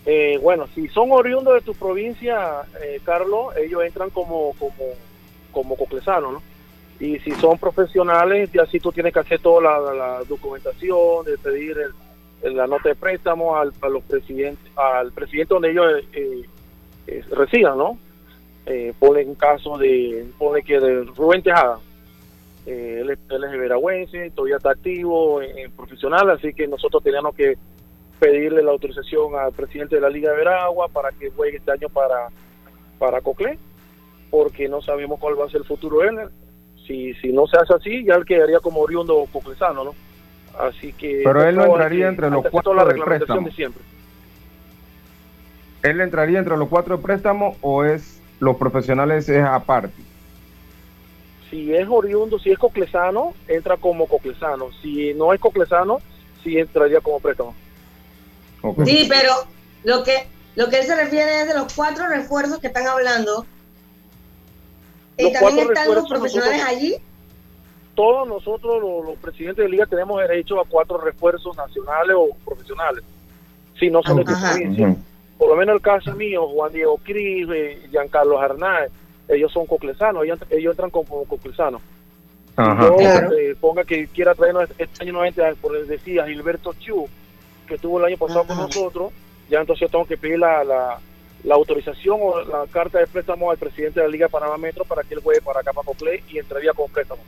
Eh, bueno, si son oriundos de tu provincia, eh, Carlos, ellos entran como, como, como coclesanos, ¿no? y si son profesionales, ya sí tú tienes que hacer toda la, documentación, de pedir la nota de préstamo al, a los al presidente donde ellos eh, eh, residan, ¿no? Eh, pone un caso de, pone que de Rubén Tejada, eh, él, es veragüense, todavía está activo, en, profesional, así que nosotros teníamos que pedirle la autorización al presidente de la Liga de Veragua para que juegue este año para, para Coclé, porque no sabemos cuál va a ser el futuro de él si, si no se hace así, ya él quedaría como oriundo coclesano, ¿no? Así que... Pero él no entraría entre los cuatro la de préstamo. De siempre. ¿Él entraría entre los cuatro de préstamo o es los profesionales es aparte? Si es oriundo, si es coclesano, entra como coclesano. Si no es coclesano, sí entraría como préstamo. Sí, pero lo que lo que él se refiere es de los cuatro refuerzos que están hablando, ¿Y también están los profesionales allí? Todos nosotros, los, presidentes de liga, tenemos derecho a cuatro refuerzos nacionales o profesionales, si no son de provincia. Por lo menos el caso mío, Juan Diego Cris, eh, Giancarlo Hernández, ellos son coclesanos, ellos, entran como coclesanos. Yo, eh, ponga que quiera traernos este, este año nuevamente, por decía Gilberto Chu, que estuvo el año pasado con nosotros, ya entonces tengo que pedir la, la, la autorización o la carta de préstamo al presidente de la Liga de Panamá Metro para que él juegue para acá para Coplay y entraría con préstamo.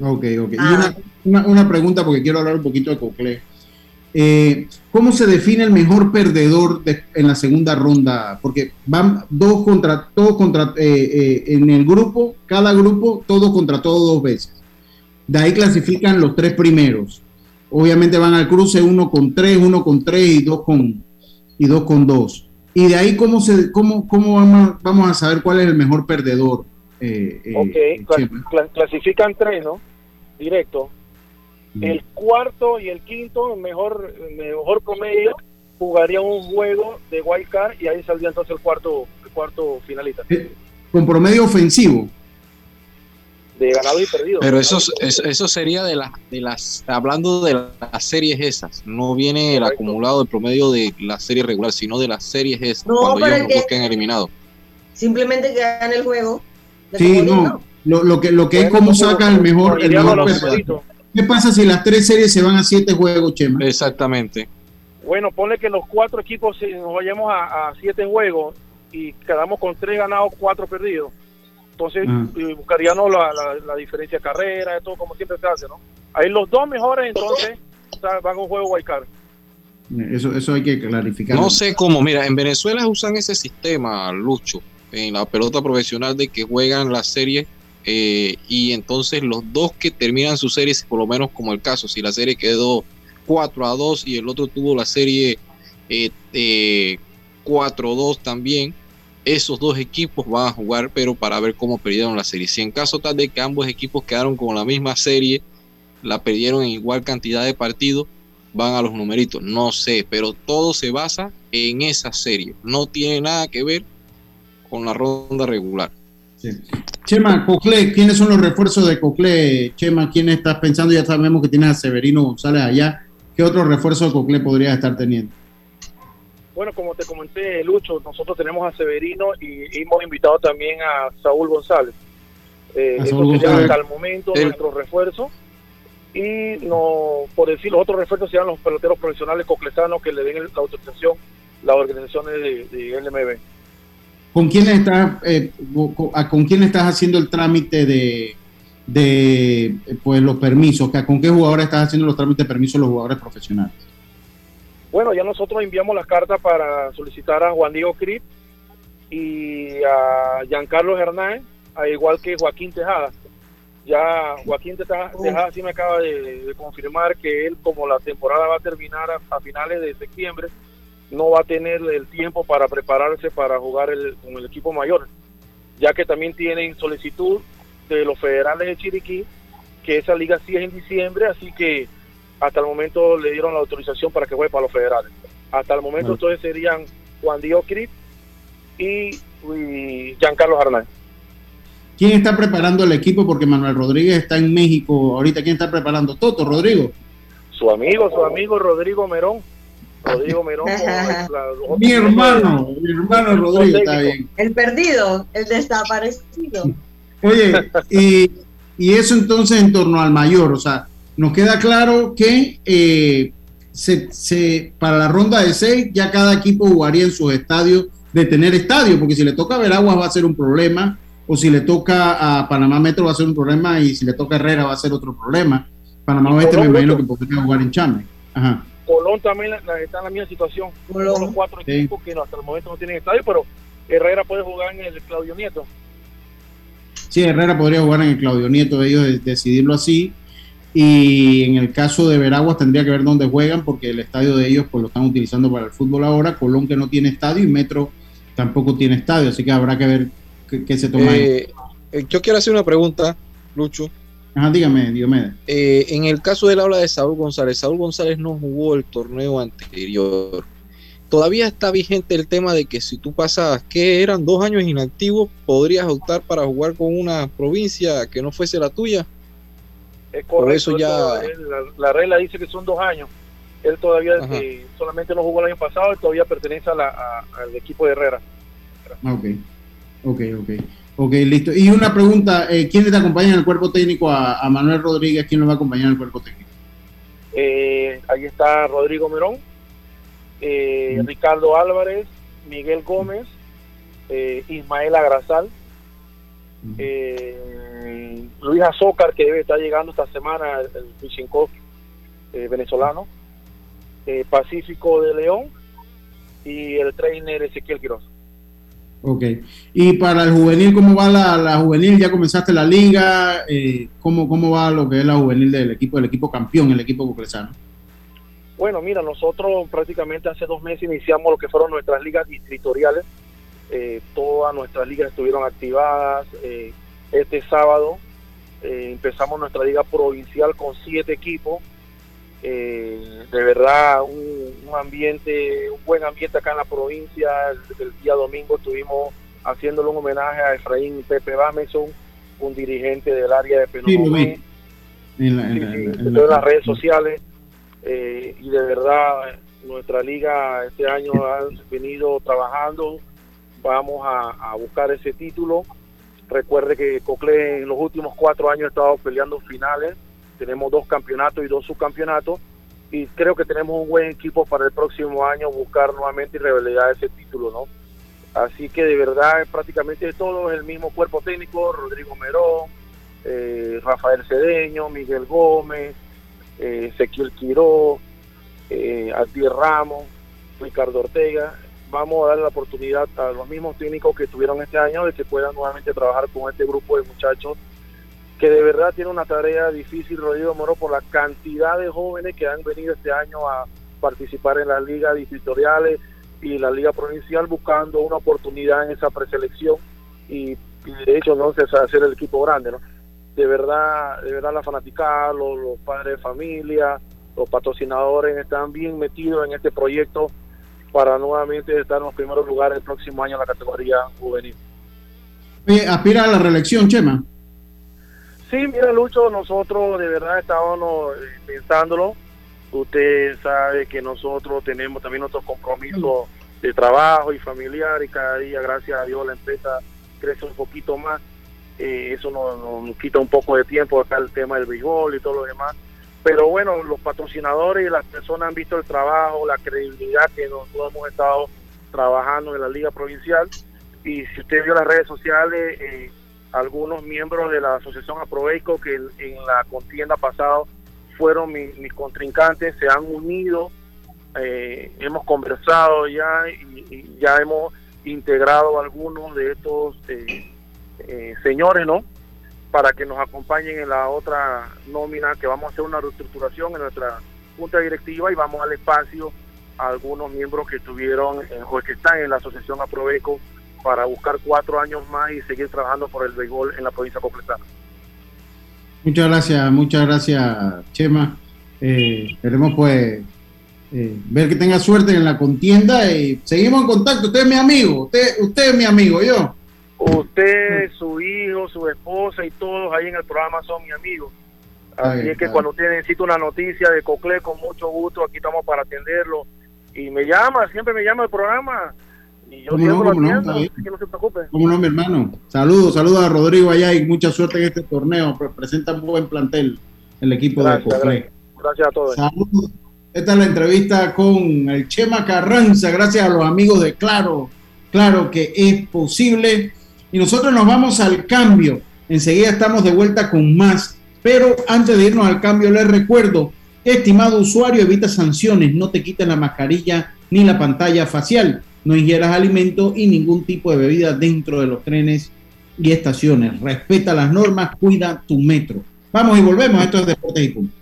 Ok, ok. Y ah. una, una, pregunta porque quiero hablar un poquito de Coplay. Eh, ¿Cómo se define el mejor perdedor en la segunda ronda? Porque van dos contra, todos contra, eh, eh, en el grupo, cada grupo, todo contra todo dos veces. De ahí clasifican los tres primeros. Obviamente van al cruce uno con tres, uno con tres y dos con, y dos con dos. Y de ahí, ¿cómo, se, cómo, cómo vamos, vamos a saber cuál es el mejor perdedor? Eh ok, clasifican tres, ¿no? Directo. El cuarto y el quinto, mejor, mejor promedio, jugaría un juego de wild card y ahí saldría entonces el cuarto, el cuarto finalista. Eh, con promedio ofensivo de ganado y perdido. Pero eso, eso, sería de, las de las, hablando de las series esas, no viene el acumulado, el promedio de la serie regular, sino de las series esas, cuando ellos los queden eliminados. Simplemente que hagan el juego. Sí, no, lo, lo, que, lo que es cómo saca el mejor, el mejor ¿Qué pasa si las tres series se van a siete juegos, Chema? Exactamente. Bueno, ponle que los cuatro equipos nos vayamos a, a siete juegos y quedamos con tres ganados, cuatro perdidos entonces ah. buscaríamos la, la, diferencia de carrera, todo como siempre se hace, ¿no? Ahí los dos mejores entonces van a un juego wildcard. Eso, eso hay que clarificar. No sé cómo, mira, en Venezuela usan ese sistema, Lucho, en la pelota profesional de que juegan las series eh, y entonces los dos que terminan su serie, por lo menos como el caso, si la serie quedó 4 a 2 y el otro tuvo la serie eh, 4 a 2 también, esos dos equipos van a jugar, pero para ver cómo perdieron la serie. Si en caso tal de que ambos equipos quedaron con la misma serie, la perdieron en igual cantidad de partidos, van a los numeritos. No sé, pero todo se basa en esa serie. No tiene nada que ver con la ronda regular. Chema, Cocle, ¿quiénes son los refuerzos de Cocle? Chema, ¿quién estás pensando? Ya sabemos que tienes a Severino González allá. ¿Qué otro refuerzo de Cocle podrías estar teniendo? Bueno, como te comenté, Lucho, nosotros tenemos a Severino y hemos invitado también a Saúl González. Eh, hasta el momento nuestro refuerzo. Y no, por decir, los otros refuerzos sean los peloteros profesionales coclesanos que le den la autorización las organizaciones de, de LMB. ¿Con quién estás, eh, con quién estás haciendo el trámite de, de pues, los permisos? ¿Con qué jugadores estás haciendo los trámites de permisos los jugadores profesionales? Bueno, ya nosotros enviamos las cartas para solicitar a Juan Diego Crip y a Giancarlo Hernández, al igual que Joaquín Tejada. Ya Joaquín Tejada, sí me acaba de, confirmar que él, como la temporada va a terminar a, finales de septiembre, no va a tener el tiempo para prepararse para jugar el, con el equipo mayor, ya que también tienen solicitud de los federales de Chiriquí, que esa liga sí es en diciembre, así que hasta el momento le dieron la autorización para que juegue para los federales. Hasta el momento entonces serían Juan Diego Crip y, Giancarlo Hernández. ¿Quién está preparando el equipo? Porque Manuel Rodríguez está en México ahorita. ¿Quién está preparando? Toto, Rodrigo. Su amigo, su amigo Rodrigo Merón. Rodrigo Merón. mi hermano, mi hermano Rodrigo está bien. El perdido, el desaparecido. Oye, y, y eso entonces en torno al mayor, o sea, nos queda claro que eh, se, para la ronda de seis ya cada equipo jugaría en sus estadios de tener estadio, porque si le toca a Veraguas va a ser un problema, o si le toca a Panamá Metro va a ser un problema, y si le toca a Herrera va a ser otro problema. Panamá Oeste me imagino que podría jugar en Chame. Ajá. Colón también está en la misma situación. Colón. Los cuatro equipos que hasta el momento no tienen estadio, pero Herrera puede jugar en el Claudio Nieto. Sí, Herrera podría jugar en el Claudio Nieto, ellos decidirlo así. Y en el caso de Veraguas tendría que ver dónde juegan, porque el estadio de ellos pues lo están utilizando para el fútbol ahora. Colón que no tiene estadio y Metro tampoco tiene estadio, así que habrá que ver qué, se toma. Eh, eh, yo quiero hacer una pregunta, Lucho. Ajá, dígame, Diomedes. Eh, en el caso del habla de Saúl González, Saúl González no jugó el torneo anterior. Todavía está vigente el tema de que si tú pasas, que eran dos años inactivos, podrías optar para jugar con una provincia que no fuese la tuya. Es Por eso ya. la, regla dice que son dos años. Él todavía eh, solamente no jugó el año pasado y todavía pertenece al equipo de Herrera. Ok, ok, ok. Ok, listo. Y una pregunta, eh, ¿quién te acompaña en el cuerpo técnico? A, Manuel Rodríguez, ¿quién lo va a acompañar en el cuerpo técnico? Eh, ahí está Rodrigo Merón, Ricardo Álvarez, Miguel Gómez, Ismael Agrazal, eh, Luis Azócar, que debe estar llegando esta semana, el, el venezolano, eh, Pacífico de León y el trainer Ezequiel Quiroz. Ok. Y para el juvenil, ¿cómo va la, juvenil? ¿Ya comenzaste la liga? Eh, ¿cómo, ¿Cómo va lo que es la juvenil del equipo, del equipo campeón, el equipo coclesano? Bueno, mira, nosotros prácticamente hace dos meses iniciamos lo que fueron nuestras ligas distritoriales eh, todas nuestras ligas estuvieron activadas. Eh, este sábado empezamos nuestra liga provincial con siete equipos. De verdad, un, ambiente, un buen ambiente acá en la provincia. El, día domingo estuvimos haciéndole un homenaje a Efraín Pepe Bameson, un dirigente del área de Penomé. en, las redes sociales. y de verdad, nuestra liga este año ha venido trabajando vamos a, buscar ese título. Recuerde que Cocle en los últimos cuatro años ha estado peleando finales. Tenemos dos campeonatos y dos subcampeonatos. Y creo que tenemos un buen equipo para el próximo año buscar nuevamente y revalidar ese título, ¿no? Así que de verdad prácticamente todo es el mismo cuerpo técnico, Rodrigo Merón, eh, Rafael Cedeño, Miguel Gómez, eh, Ezequiel Quiró, eh, Ramos, Ricardo Ortega vamos a dar la oportunidad a los mismos técnicos que estuvieron este año de que puedan nuevamente trabajar con este grupo de muchachos que de verdad tiene una tarea difícil, Rodrigo Moro, por la cantidad de jóvenes que han venido este año a participar en las ligas distritoriales y la liga provincial buscando una oportunidad en esa preselección y, de hecho se hacer el equipo grande, ¿no? De verdad, de verdad la fanaticada, los, padres de familia, los patrocinadores están bien metidos en este proyecto para nuevamente estar en los primeros lugares el próximo año en la categoría juvenil. ¿Aspira a la reelección, Chema? Sí, mira, Lucho, nosotros de verdad estábamos eh, pensándolo. Usted sabe que nosotros tenemos también nuestro compromiso de trabajo y familiar y cada día, gracias a Dios, la empresa crece un poquito más. Eh, eso nos, nos, quita un poco de tiempo acá el tema del béisbol y todo lo demás. Pero bueno, los patrocinadores y las personas han visto el trabajo, la credibilidad que nosotros hemos estado trabajando en la liga provincial. Y si usted vio las redes sociales, eh, algunos miembros de la asociación Aproveico que en la contienda pasada fueron mis, contrincantes, se han unido, eh, hemos conversado ya y, ya hemos integrado algunos de estos eh, eh, señores, ¿no? Para que nos acompañen en la otra nómina, que vamos a hacer una reestructuración en nuestra junta directiva y vamos al espacio a algunos miembros que estuvieron, que están en la asociación Aproveico para buscar cuatro años más y seguir trabajando por el béisbol en la provincia completa. Muchas gracias, muchas gracias, Chema. Eh, queremos pues eh, ver que tenga suerte en la contienda y seguimos en contacto. Usted es mi amigo, usted, usted es mi amigo, yo. Usted, su hijo, su esposa y todos ahí en el programa son mi amigos. Así Ay, es que cuando usted necesita una noticia de Cocle, con mucho gusto, aquí estamos para atenderlo. Y me llama, siempre me llama el programa. Y yo ¿Cómo siempre no, bien. así que no se preocupe. ¿Cómo no, mi hermano? Saludos, saludos a Rodrigo allá y mucha suerte en este torneo. Pre- Presenta un buen plantel el equipo Gracias, de Cocle. gracias. Gracias a todos. Saludos. Esta es la entrevista con el Chema Carranza, gracias a los amigos de Claro, Claro que es posible. Y nosotros nos vamos al cambio. Enseguida estamos de vuelta con más. Pero antes de irnos al cambio, les recuerdo, estimado usuario, evita sanciones, no te quites la mascarilla ni la pantalla facial, no ingieras alimentos y ningún tipo de bebida dentro de los trenes y estaciones. Respeta las normas, cuida tu metro. Vamos y volvemos. Esto es Deportes y Punto.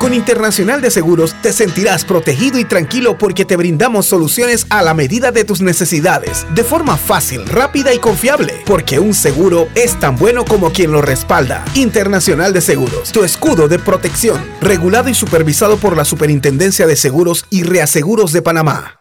Con Internacional de Seguros te sentirás protegido y tranquilo porque te brindamos soluciones a la medida de tus necesidades, de forma fácil, rápida y confiable, porque un seguro es tan bueno como quien lo respalda. Internacional de Seguros, tu escudo de protección, regulado y supervisado por la Superintendencia de Seguros y Reaseguros de Panamá.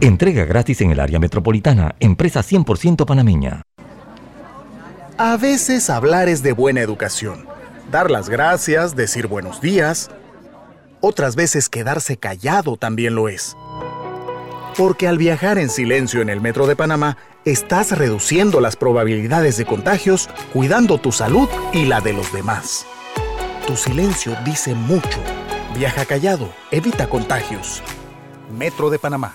Entrega gratis en el área metropolitana, empresa 100% panameña. A veces hablar es de buena educación. Dar las gracias, decir buenos días. Otras veces quedarse callado también lo es. Porque al viajar en silencio en el metro de Panamá, estás reduciendo las probabilidades de contagios, cuidando tu salud y la de los demás. Tu silencio dice mucho. Viaja callado, evita contagios. Metro de Panamá.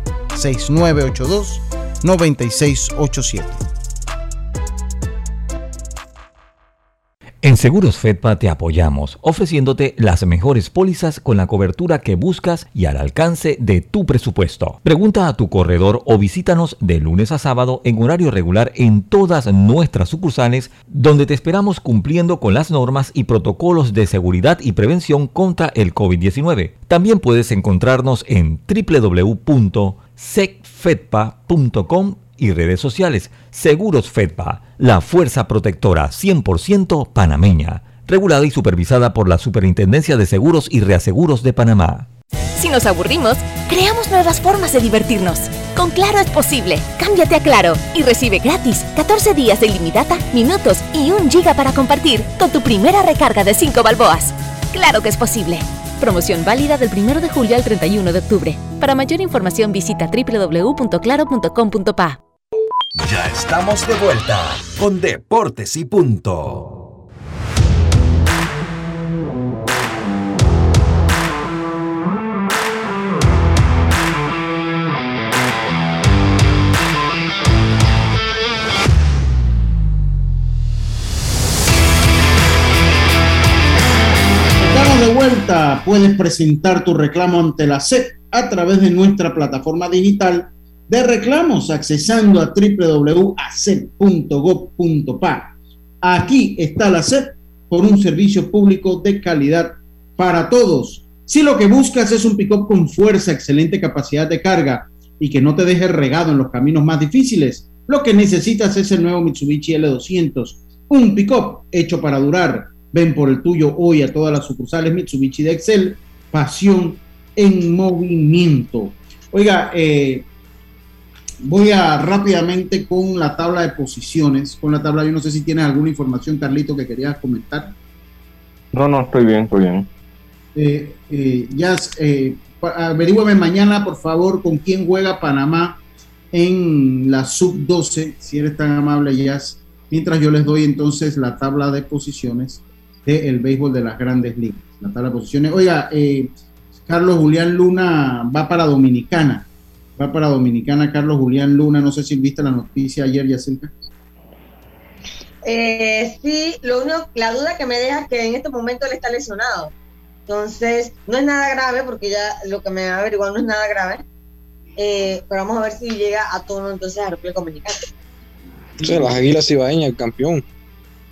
6982-9687. En Seguros Fedpa te apoyamos, ofreciéndote las mejores pólizas con la cobertura que buscas y al alcance de tu presupuesto. Pregunta a tu corredor o visítanos de lunes a sábado en horario regular en todas nuestras sucursales, donde te esperamos cumpliendo con las normas y protocolos de seguridad y prevención contra el COVID-19. También puedes encontrarnos en www.secfedpa.com y redes sociales. Seguros Fedpa, la fuerza protectora 100% panameña, regulada y supervisada por la Superintendencia de Seguros y Reaseguros de Panamá. Si nos aburrimos, creamos nuevas formas de divertirnos. Con Claro es posible. Cámbiate a Claro y recibe gratis 14 días de ilimitada, minutos y un giga para compartir con tu primera recarga de 5 balboas. Claro que es posible. Promoción válida del 1 de julio al 31 de octubre. Para mayor información visita www.claro.com.pa. Ya estamos de vuelta con Deportes y Punto. Estamos de vuelta. Puedes presentar tu reclamo ante la SEP a través de nuestra plataforma digital de reclamos accesando a www.acep.gov.pa. Aquí está la SEP por un servicio público de calidad para todos. Si lo que buscas es un pick-up con fuerza, excelente capacidad de carga y que no te deje regado en los caminos más difíciles, lo que necesitas es el nuevo Mitsubishi L200, un pick-up hecho para durar. Ven por el tuyo hoy a todas las sucursales Mitsubishi de Excel, pasión en movimiento. Oiga, eh, voy a rápidamente con la tabla de posiciones. Con la tabla, yo no sé si tienes alguna información, Carlito, que querías comentar. No, no, estoy bien, estoy bien. Eh, eh, ya, eh, averígüeme mañana, por favor, con quién juega Panamá en la sub-12, si eres tan amable, Jazz. Mientras yo les doy entonces la tabla de posiciones del béisbol de las grandes ligas. La tabla de posiciones. Oiga, eh, Carlos Julián Luna va para Dominicana. Va para Dominicana Carlos Julián Luna. No sé si viste la noticia ayer, Yacinca. Eh, sí, lo único, la duda que me deja es que en este momento él está lesionado. Entonces, no es nada grave, porque ya lo que me ha averiguado no es nada grave. Eh, pero vamos a ver si llega a tono entonces a República Dominicana. O sea, las Águilas Ibaeñas, el campeón.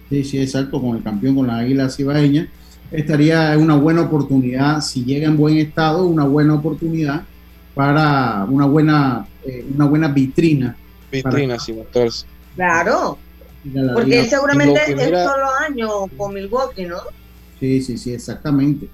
Sí, sí, exacto, con el campeón, con las Águilas Ibaeñas. Estaría una buena oportunidad, si llega en buen estado, una buena oportunidad para una buena, eh, una buena vitrina. Vitrina, para, sí, mostrarse. Claro, porque él seguramente es solo año con Milwaukee, ¿no? Sí, sí, sí, exactamente.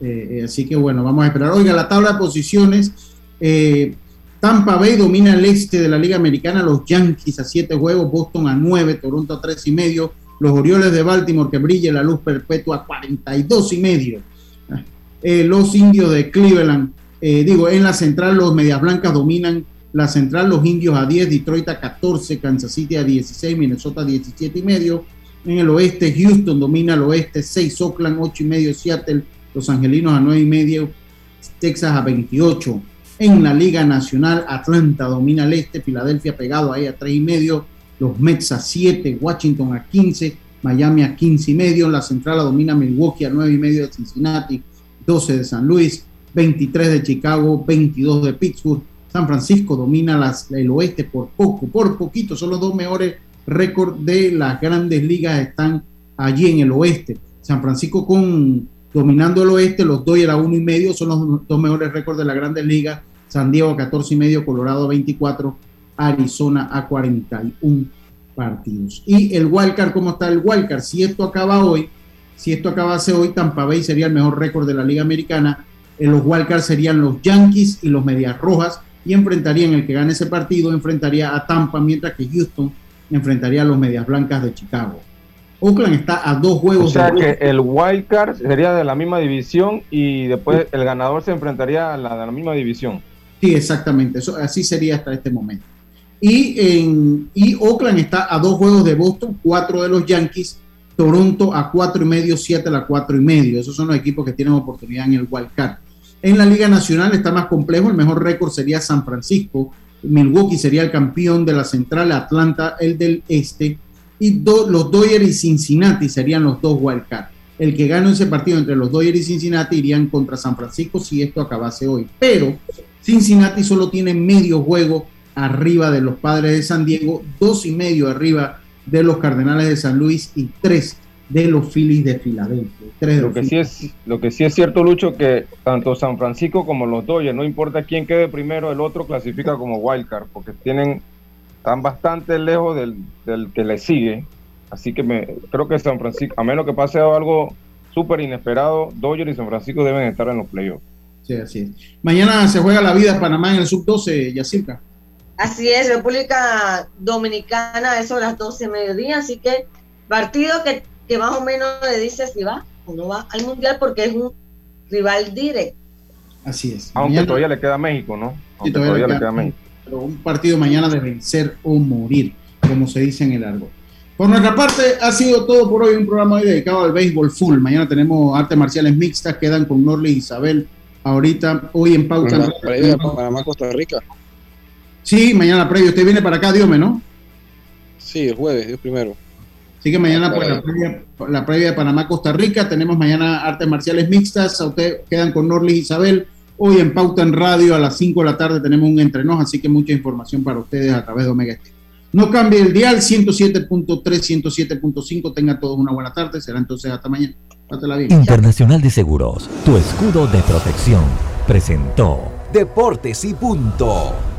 Eh, eh, así que bueno, vamos a esperar. Oiga, la tabla de posiciones. Eh, Tampa Bay domina el este de la Liga Americana, los Yankees a 7 juegos, Boston a 9, Toronto a 3 y medio, los Orioles de Baltimore que brille la luz perpetua a 42 y medio, eh, los Indios de Cleveland, eh, digo, en la central los Medias Blancas dominan la central, los Indios a 10, Detroit a 14, Kansas City a 16, Minnesota a 17 y medio, en el oeste Houston domina el oeste, 6 Oakland, 8 y medio Seattle, los Angelinos a 9 y medio, Texas a 28. En la Liga Nacional, Atlanta domina el este, Filadelfia pegado ahí a 3 y medio, los Mets a 7, Washington a 15, Miami a 15 y medio, la central la domina Milwaukee a 9 y medio de Cincinnati, 12 de San Luis, 23 de Chicago, 22 de Pittsburgh, San Francisco domina las, el oeste por poco, por poquito, son los dos mejores récords de las grandes ligas están allí en el oeste. San Francisco con dominando el oeste, los Dodgers a uno y medio son los dos mejores récords de la Grandes Ligas. San Diego a 14 y medio, Colorado a 24, Arizona a 41 partidos. Y el wildcard, ¿cómo está el wildcard? Si esto acaba hoy, si esto acabase hoy, Tampa Bay sería el mejor récord de la Liga Americana. En los wildcards serían los Yankees y los Medias Rojas y enfrentarían el que gane ese partido, enfrentaría a Tampa, mientras que Houston enfrentaría a los Medias Blancas de Chicago. Oakland está a dos juegos. O sea que el wild card sería de la misma división y después el ganador se enfrentaría a la de la misma división. Sí, exactamente. Eso, así sería hasta este momento. Y, en, y Oakland está a dos juegos de Boston, cuatro de los Yankees, Toronto a cuatro y medio, siete a cuatro y medio. Esos son los equipos que tienen oportunidad en el wild card. En la Liga Nacional está más complejo. El mejor récord sería San Francisco. Milwaukee sería el campeón de la central, Atlanta el del este. Y los Dodgers y Cincinnati serían los dos wild card. El que gane ese partido entre los Dodgers y Cincinnati irían contra San Francisco si esto acabase hoy. Pero Cincinnati solo tiene medio juego arriba de los Padres de San Diego, dos y medio arriba de los Cardenales de San Luis y tres de los Phillies de Filadelfia. lo, que sí es, lo que sí es cierto, Lucho, que tanto San Francisco como los Dodgers, no importa quién quede primero, el otro clasifica como wildcard, porque tienen, están bastante lejos del, del que le sigue. Así que me, creo que San Francisco, a menos que pase algo súper inesperado, Dodgers y San Francisco deben estar en los playoffs. Sí, así es. Mañana se juega la vida Panamá en el sub-12, Yacirca. Así es, República Dominicana, eso a las 12 de mediodía, así que partido que, que más o menos le dice si va o no va al Mundial porque es un rival directo. Así es. Aunque todavía le queda a México, ¿no? Aunque todavía, le queda, a México. Pero un partido mañana de vencer o morir, como se dice en el árbol. Por nuestra parte, ha sido todo por hoy. Un programa hoy dedicado al béisbol full. Mañana tenemos artes marciales mixtas. Quedan con Norley y Isabel. Ahorita, hoy en pauta. Panamá, Costa Rica. Sí, mañana previo. Usted viene para acá, Diome, ¿no? Sí, el jueves, el primero. Así que mañana pues, la, previa, la previa de Panamá-Costa Rica. Tenemos mañana artes marciales mixtas. A usted quedan con Norlis Isabel. Hoy en Pauta en Radio a las 5 de la tarde tenemos un entrenos, así que mucha información para ustedes a través de Omega Estéreo. No cambie el dial 107.3, 107.5. Tengan todos una buena tarde. Será entonces hasta mañana. bien. Internacional de Seguros, tu escudo de protección, presentó Deportes y Punto.